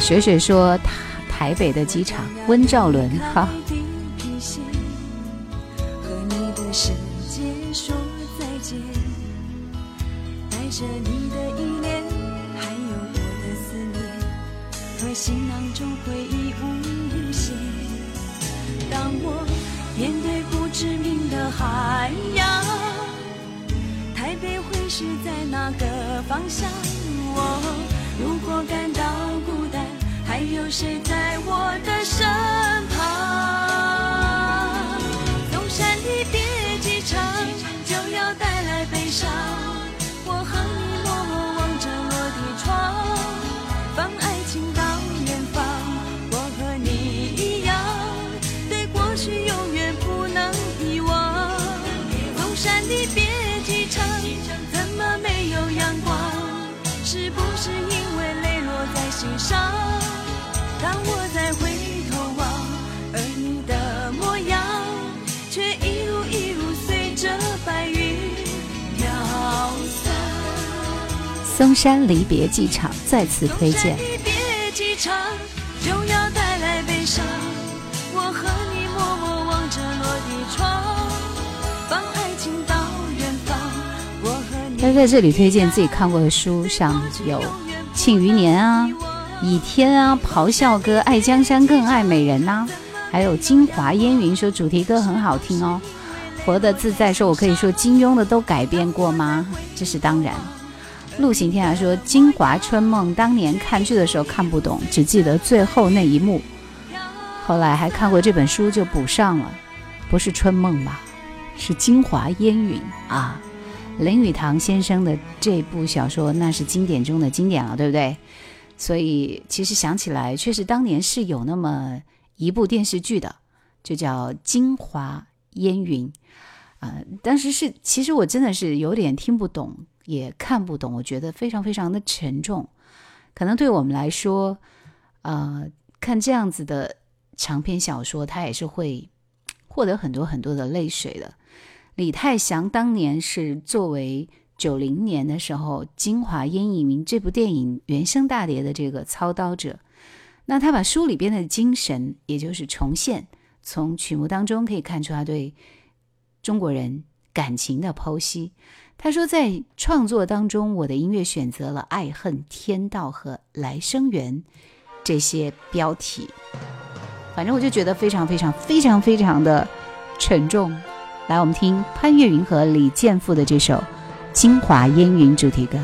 雪雪说台台北的机场，温兆伦哈。行囊中回忆无限当我面对不知名的海洋，台北会是在哪个方向？我如果感到孤单，还有谁在我的身旁？东山离别机场就要带来悲伤，心上？当我再回头望，而你的模样，却一路一路随着白云飘散。嵩山离别机场再次推荐。离别机场就要带来悲伤，我和你默默望着落地窗，放爱情到远方。我和你他在这里推荐自己看过的书，像有《庆余年》啊，《倚天》啊，《咆哮哥》《爱江山更爱美人》呐，还有《京华烟云》说主题歌很好听哦。活得自在说，我可以说金庸的都改编过吗？这是当然。陆行天涯说，《京华春梦》当年看剧的时候看不懂，只记得最后那一幕，后来还看过这本书就补上了。不是春梦吧？是京华烟云啊。林语堂先生的这部小说那是经典中的经典了，对不对？所以其实想起来，确实当年是有那么一部电视剧的，就叫《京华烟云》啊、当时是其实我真的是有点听不懂，也看不懂，我觉得非常非常的沉重。可能对我们来说，呃，看这样子的长篇小说，它也是会获得很多很多的泪水的。李泰祥当年是作为九零年的时候《京华烟影明》这部电影原声大碟的这个操刀者，那他把书里边的精神，也就是重现，从曲目当中可以看出他对中国人感情的剖析。他说，在创作当中，我的音乐选择了“爱恨天道”和“来生缘”这些标题。反正我就觉得非常非常非常非常的沉重。来，我们听潘越云和李健富的这首《京华烟云》主题歌。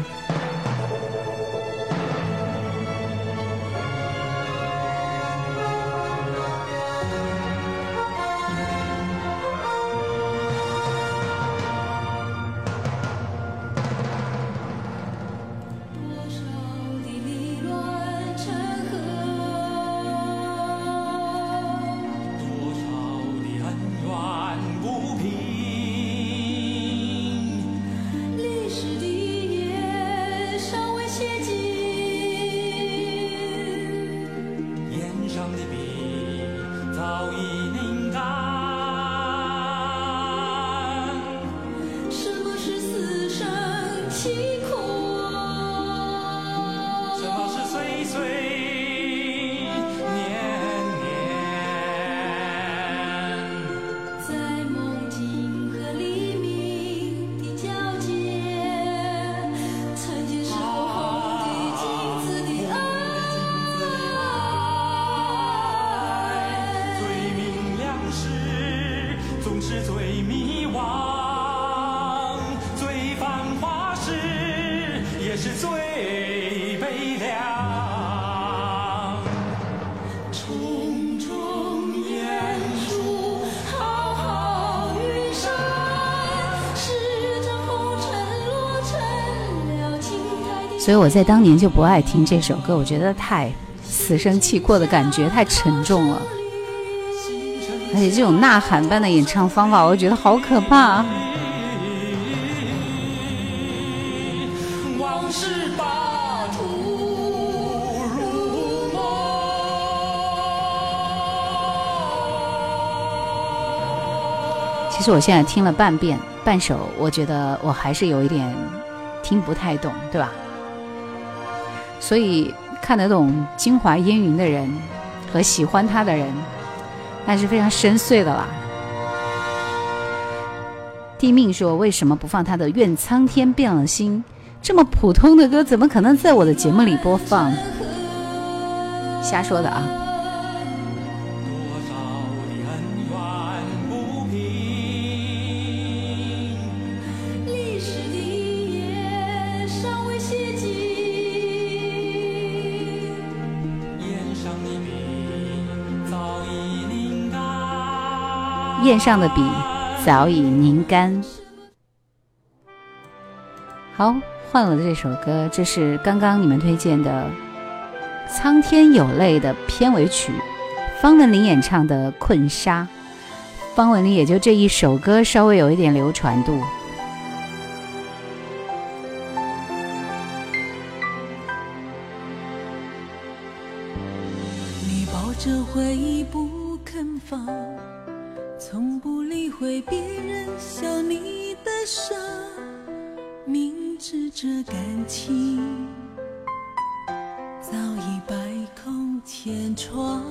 所以我在当年就不爱听这首歌，我觉得太死生契阔的感觉太沉重了，而且这种呐喊般的演唱方法，我觉得好可怕。其实我现在听了半遍半首，我觉得我还是有一点听不太懂，对吧？所以看得懂《京华烟云》的人和喜欢他的人，那是非常深邃的啦。地命说：“为什么不放他的《愿苍天变了心》？这么普通的歌，怎么可能在我的节目里播放？”瞎说的啊。砚上的笔早已凝干。好，换了这首歌，这是刚刚你们推荐的《苍天有泪》的片尾曲，方文琳演唱的《困沙》。方文琳也就这一首歌稍微有一点流传度。你抱着回忆不肯放。从不理会别人笑你的傻，明知这感情早已百孔千疮。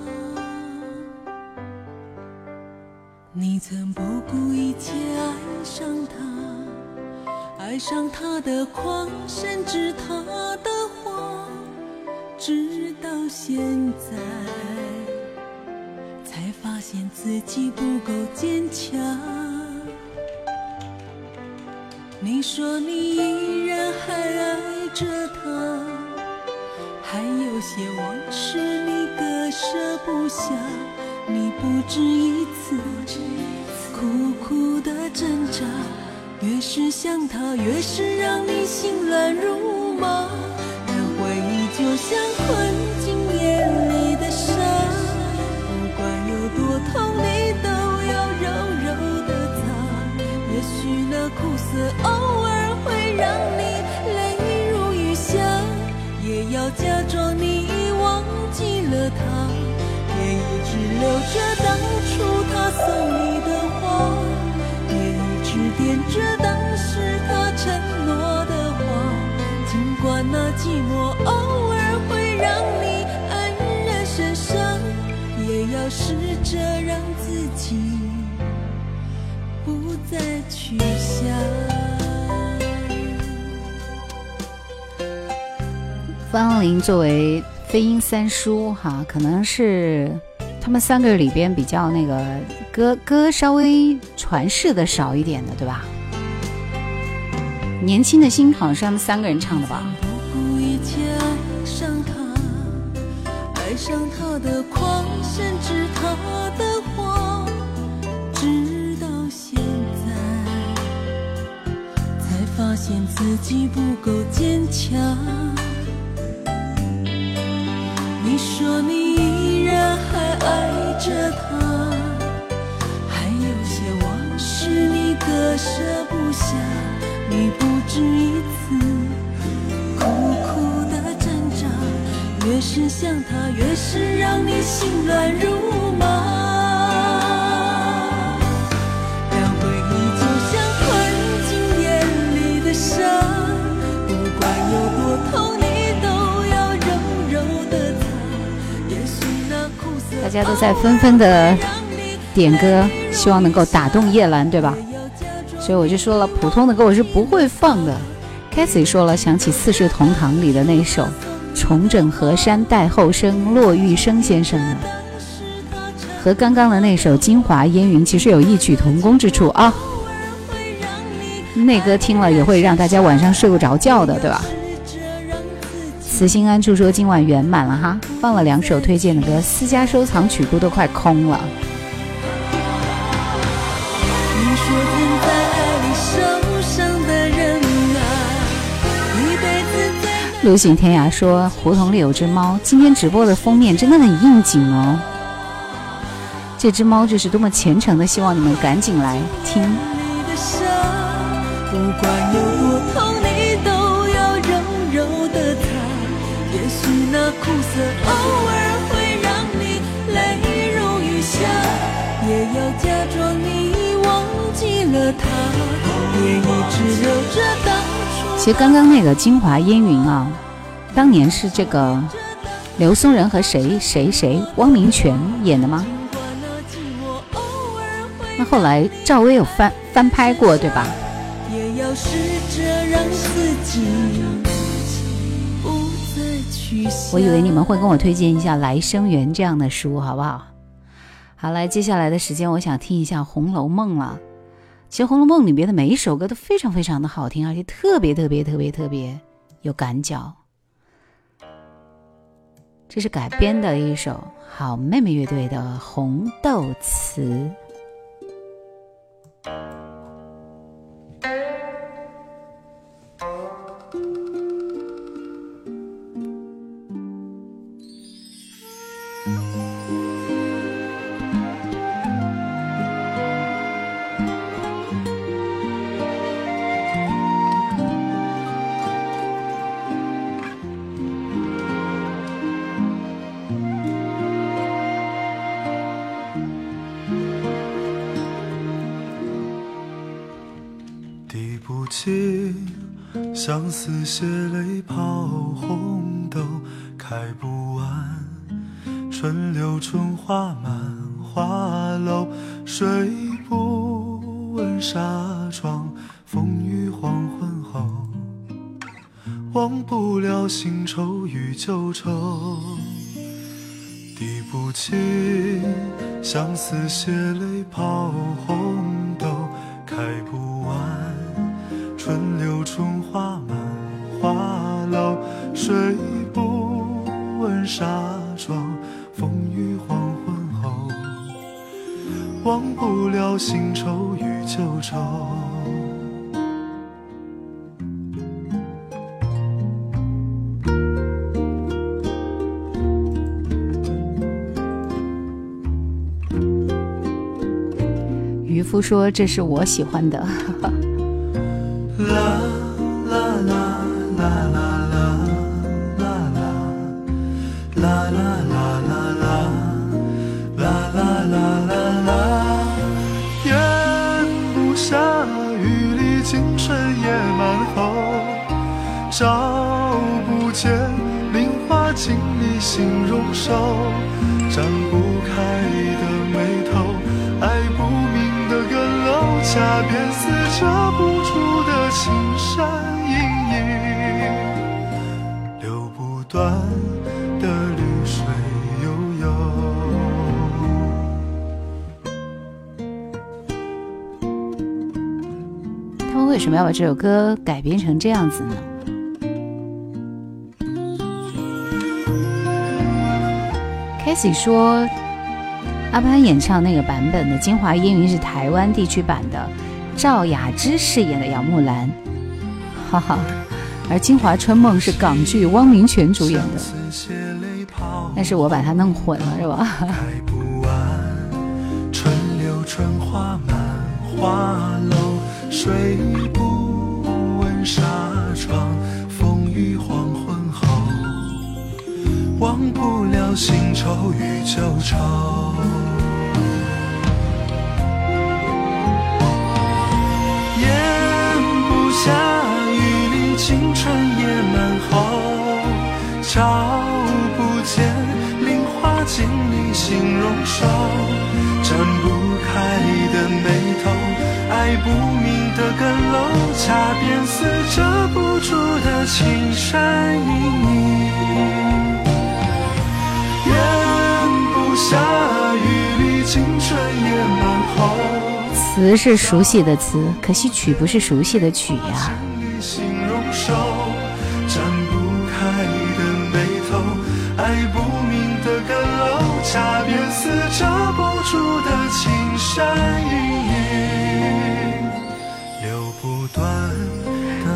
你曾不顾一切爱上他，爱上他的狂，甚至他的谎，直到现在。发现自己不够坚强。你说你依然还爱着他，还有些往事你割舍不下。你不止一次苦苦的挣扎，越是想他，越是让你心乱如麻。但回忆就像困那苦涩偶尔会让你泪如雨下，也要假装你已忘记了他，也一直留着当初他送你的花，也一直惦着当时他承诺的话，尽管那寂寞偶尔会让你黯然神伤，也要。试着让自己不再。方林作为飞鹰三叔哈，可能是他们三个里边比较那个歌歌稍微传世的少一点的，对吧？年轻的心好像是他们三个人唱的吧？一切爱上他，爱上他的狂，甚至他的现自己不够坚强。你说你依然还爱着他，还有些往事你割舍不下，你不止一次苦苦的挣扎，越是想他，越是让你心乱如麻。大家都在纷纷的点歌，希望能够打动叶兰，对吧？所以我就说了，普通的歌我是不会放的。Cathy 说了，想起《四世同堂》里的那首“重整河山待后生”，骆玉笙先生的，和刚刚的那首《京华烟云》其实有异曲同工之处啊。那歌听了也会让大家晚上睡不着觉的，对吧？慈心安处说今晚圆满了哈，放了两首推荐的歌，私家收藏曲库都快空了。你说曾在爱里受伤的人啊，一辈子最陆行天涯说胡同里有只猫，今天直播的封面真的很应景哦。这只猫就是多么虔诚的希望你们赶紧来听。不管有苦涩偶尔会让你泪如雨下，也要假装你忘记了他，也一直留着当初。其实刚刚那个《京华烟云》啊，当年是这个刘松仁和谁谁谁汪明荃演的吗？那后来赵薇有翻翻拍过，对吧？也要试着让自己不再去想。我以为你们会跟我推荐一下《来生缘》这样的书，好不好？好，来，接下来的时间，我想听一下《红楼梦》了。其实《红楼梦》里边的每一首歌都非常非常的好听，而且特别特别特别特别有感脚。这是改编的一首好妹妹乐队的《红豆词》。相思血泪抛红豆，开不完春柳春花满花楼，睡不稳纱窗，风雨黄昏后，忘不了新愁与旧愁。滴不尽相思血泪抛红忘不了新愁与旧愁。渔夫说：“这是我喜欢的。啦找不见菱花镜里形容瘦，展不开的眉头，爱不明的更楼，恰便撕扯不出的青山隐隐，流不断的绿水悠悠。他们为什么要把这首歌改编成这样子呢自己说，阿潘演唱那个版本的《京华烟云》是台湾地区版的，赵雅芝饰演的杨木兰，哈哈。而《京华春梦》是港剧，汪明荃主演的，但是我把它弄混了，是吧？开不完春柳春花满花楼，睡不不了新愁与旧愁，咽不下雨里青春野蛮后，找不见菱花镜里形容瘦，展不开的眉头，爱不明的更楼，恰便似遮不住的青山隐隐。词是熟悉的词，可惜曲不是熟悉的曲呀。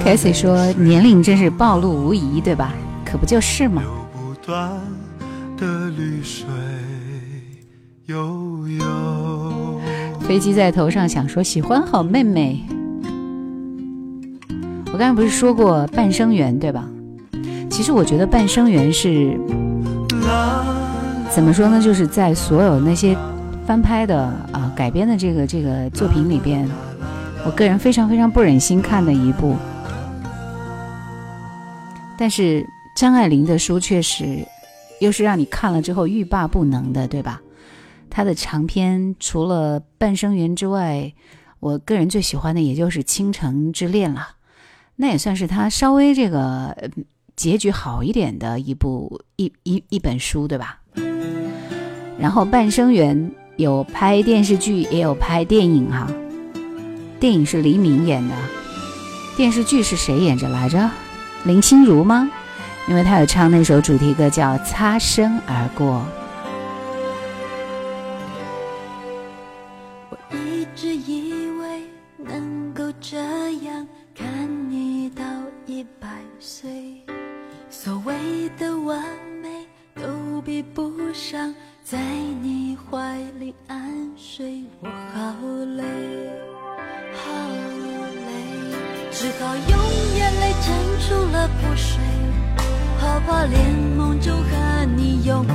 凯西说年龄真是暴露无遗，对吧？可不就是吗？的飞机在头上，想说喜欢好妹妹。我刚才不是说过《半生缘》对吧？其实我觉得《半生缘》是怎么说呢？就是在所有那些翻拍的啊改编的这个这个作品里边，我个人非常非常不忍心看的一部。但是张爱玲的书确实。又是让你看了之后欲罢不能的，对吧？他的长篇除了《半生缘》之外，我个人最喜欢的也就是《倾城之恋》了。那也算是他稍微这个结局好一点的一部一一一本书，对吧？然后《半生缘》有拍电视剧，也有拍电影哈。电影是黎明演的，电视剧是谁演着来着？林心如吗？因为他有唱那首主题歌叫《擦身而过》。完美都比不上在你怀里安睡。我好累，好累，只好用眼泪撑住了不睡。好怕连梦中和你拥抱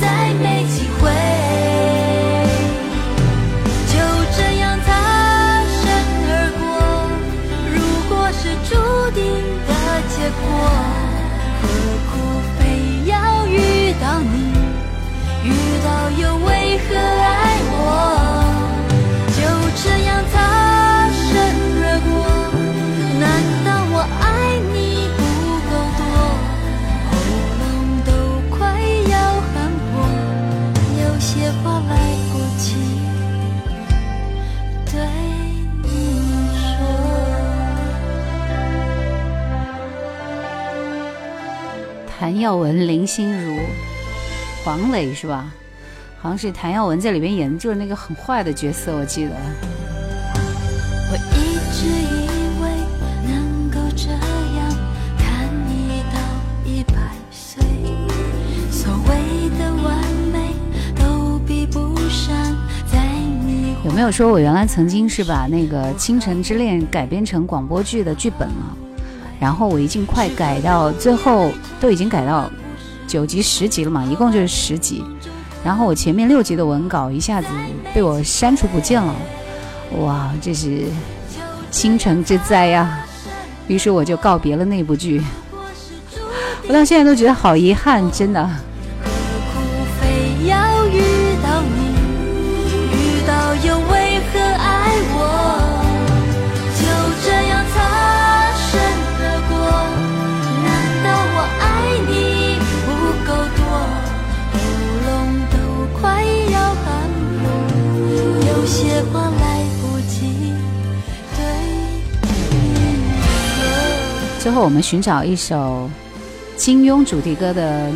再没机会，谭耀文、林心如、黄磊是吧？好像是谭耀文在里面演的就是那个很坏的角色，我记得。我一直以为能够这样看你到一百岁，所谓的完美都比不上在你。有没有说我原来曾经是把那个《倾城之恋》改编成广播剧的剧本了？然后我已经快改到最后，都已经改到九集十集了嘛，一共就是十集。然后我前面六集的文稿一下子被我删除不见了，哇，这是倾城之灾呀！于是我就告别了那部剧，我到现在都觉得好遗憾，真的。最后我们寻找一首金庸主题歌的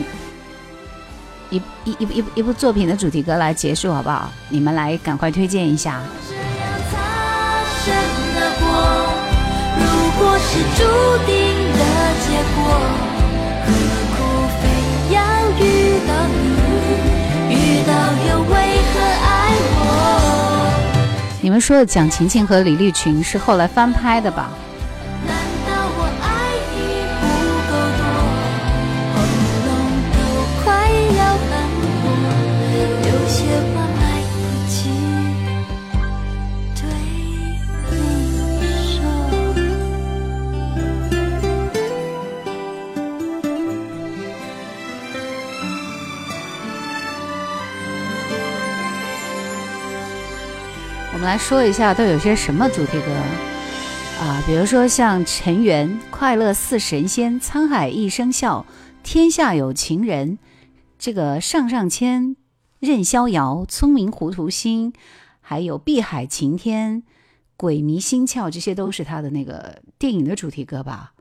一一一一一部作品的主题歌来结束，好不好？你们来赶快推荐一下。这样擦身而过，如果是注定的结果，何苦非要遇到你？遇到又为何爱我？你们说的蒋勤勤和李立群是后来翻拍的吧？来说一下都有些什么主题歌啊？比如说像陈圆《快乐似神仙》《沧海一声笑》《天下有情人》，这个上上签任逍遥《聪明糊涂心》，还有《碧海晴天》《鬼迷心窍》，这些都是他的那个电影的主题歌吧？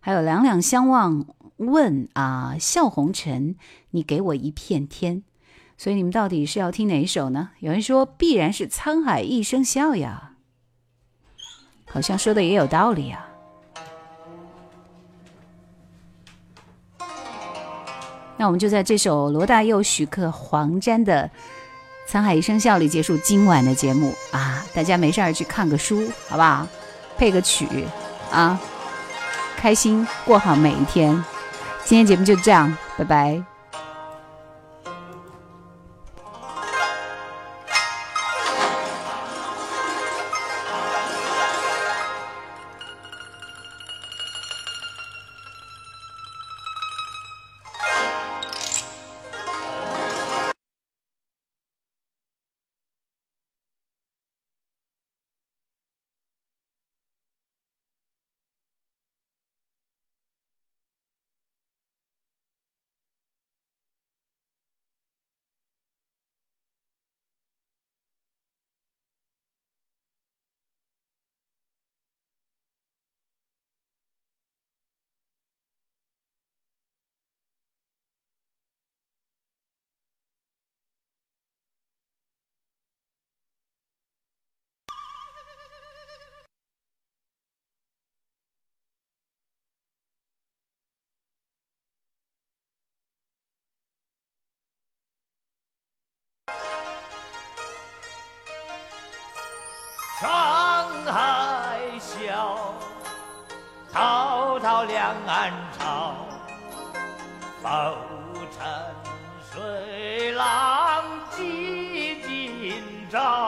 还有《两两相望问》啊，《笑红尘》，你给我一片天。所以你们到底是要听哪一首呢？有人说必然是《沧海一声笑》呀，好像说的也有道理啊。那我们就在这首罗大佑、许克、黄沾的《沧海一声笑》里结束今晚的节目啊！大家没事儿去看个书，好不好？配个曲啊，开心过好每一天。今天节目就这样，拜拜。岸潮。浮沉水浪几今朝。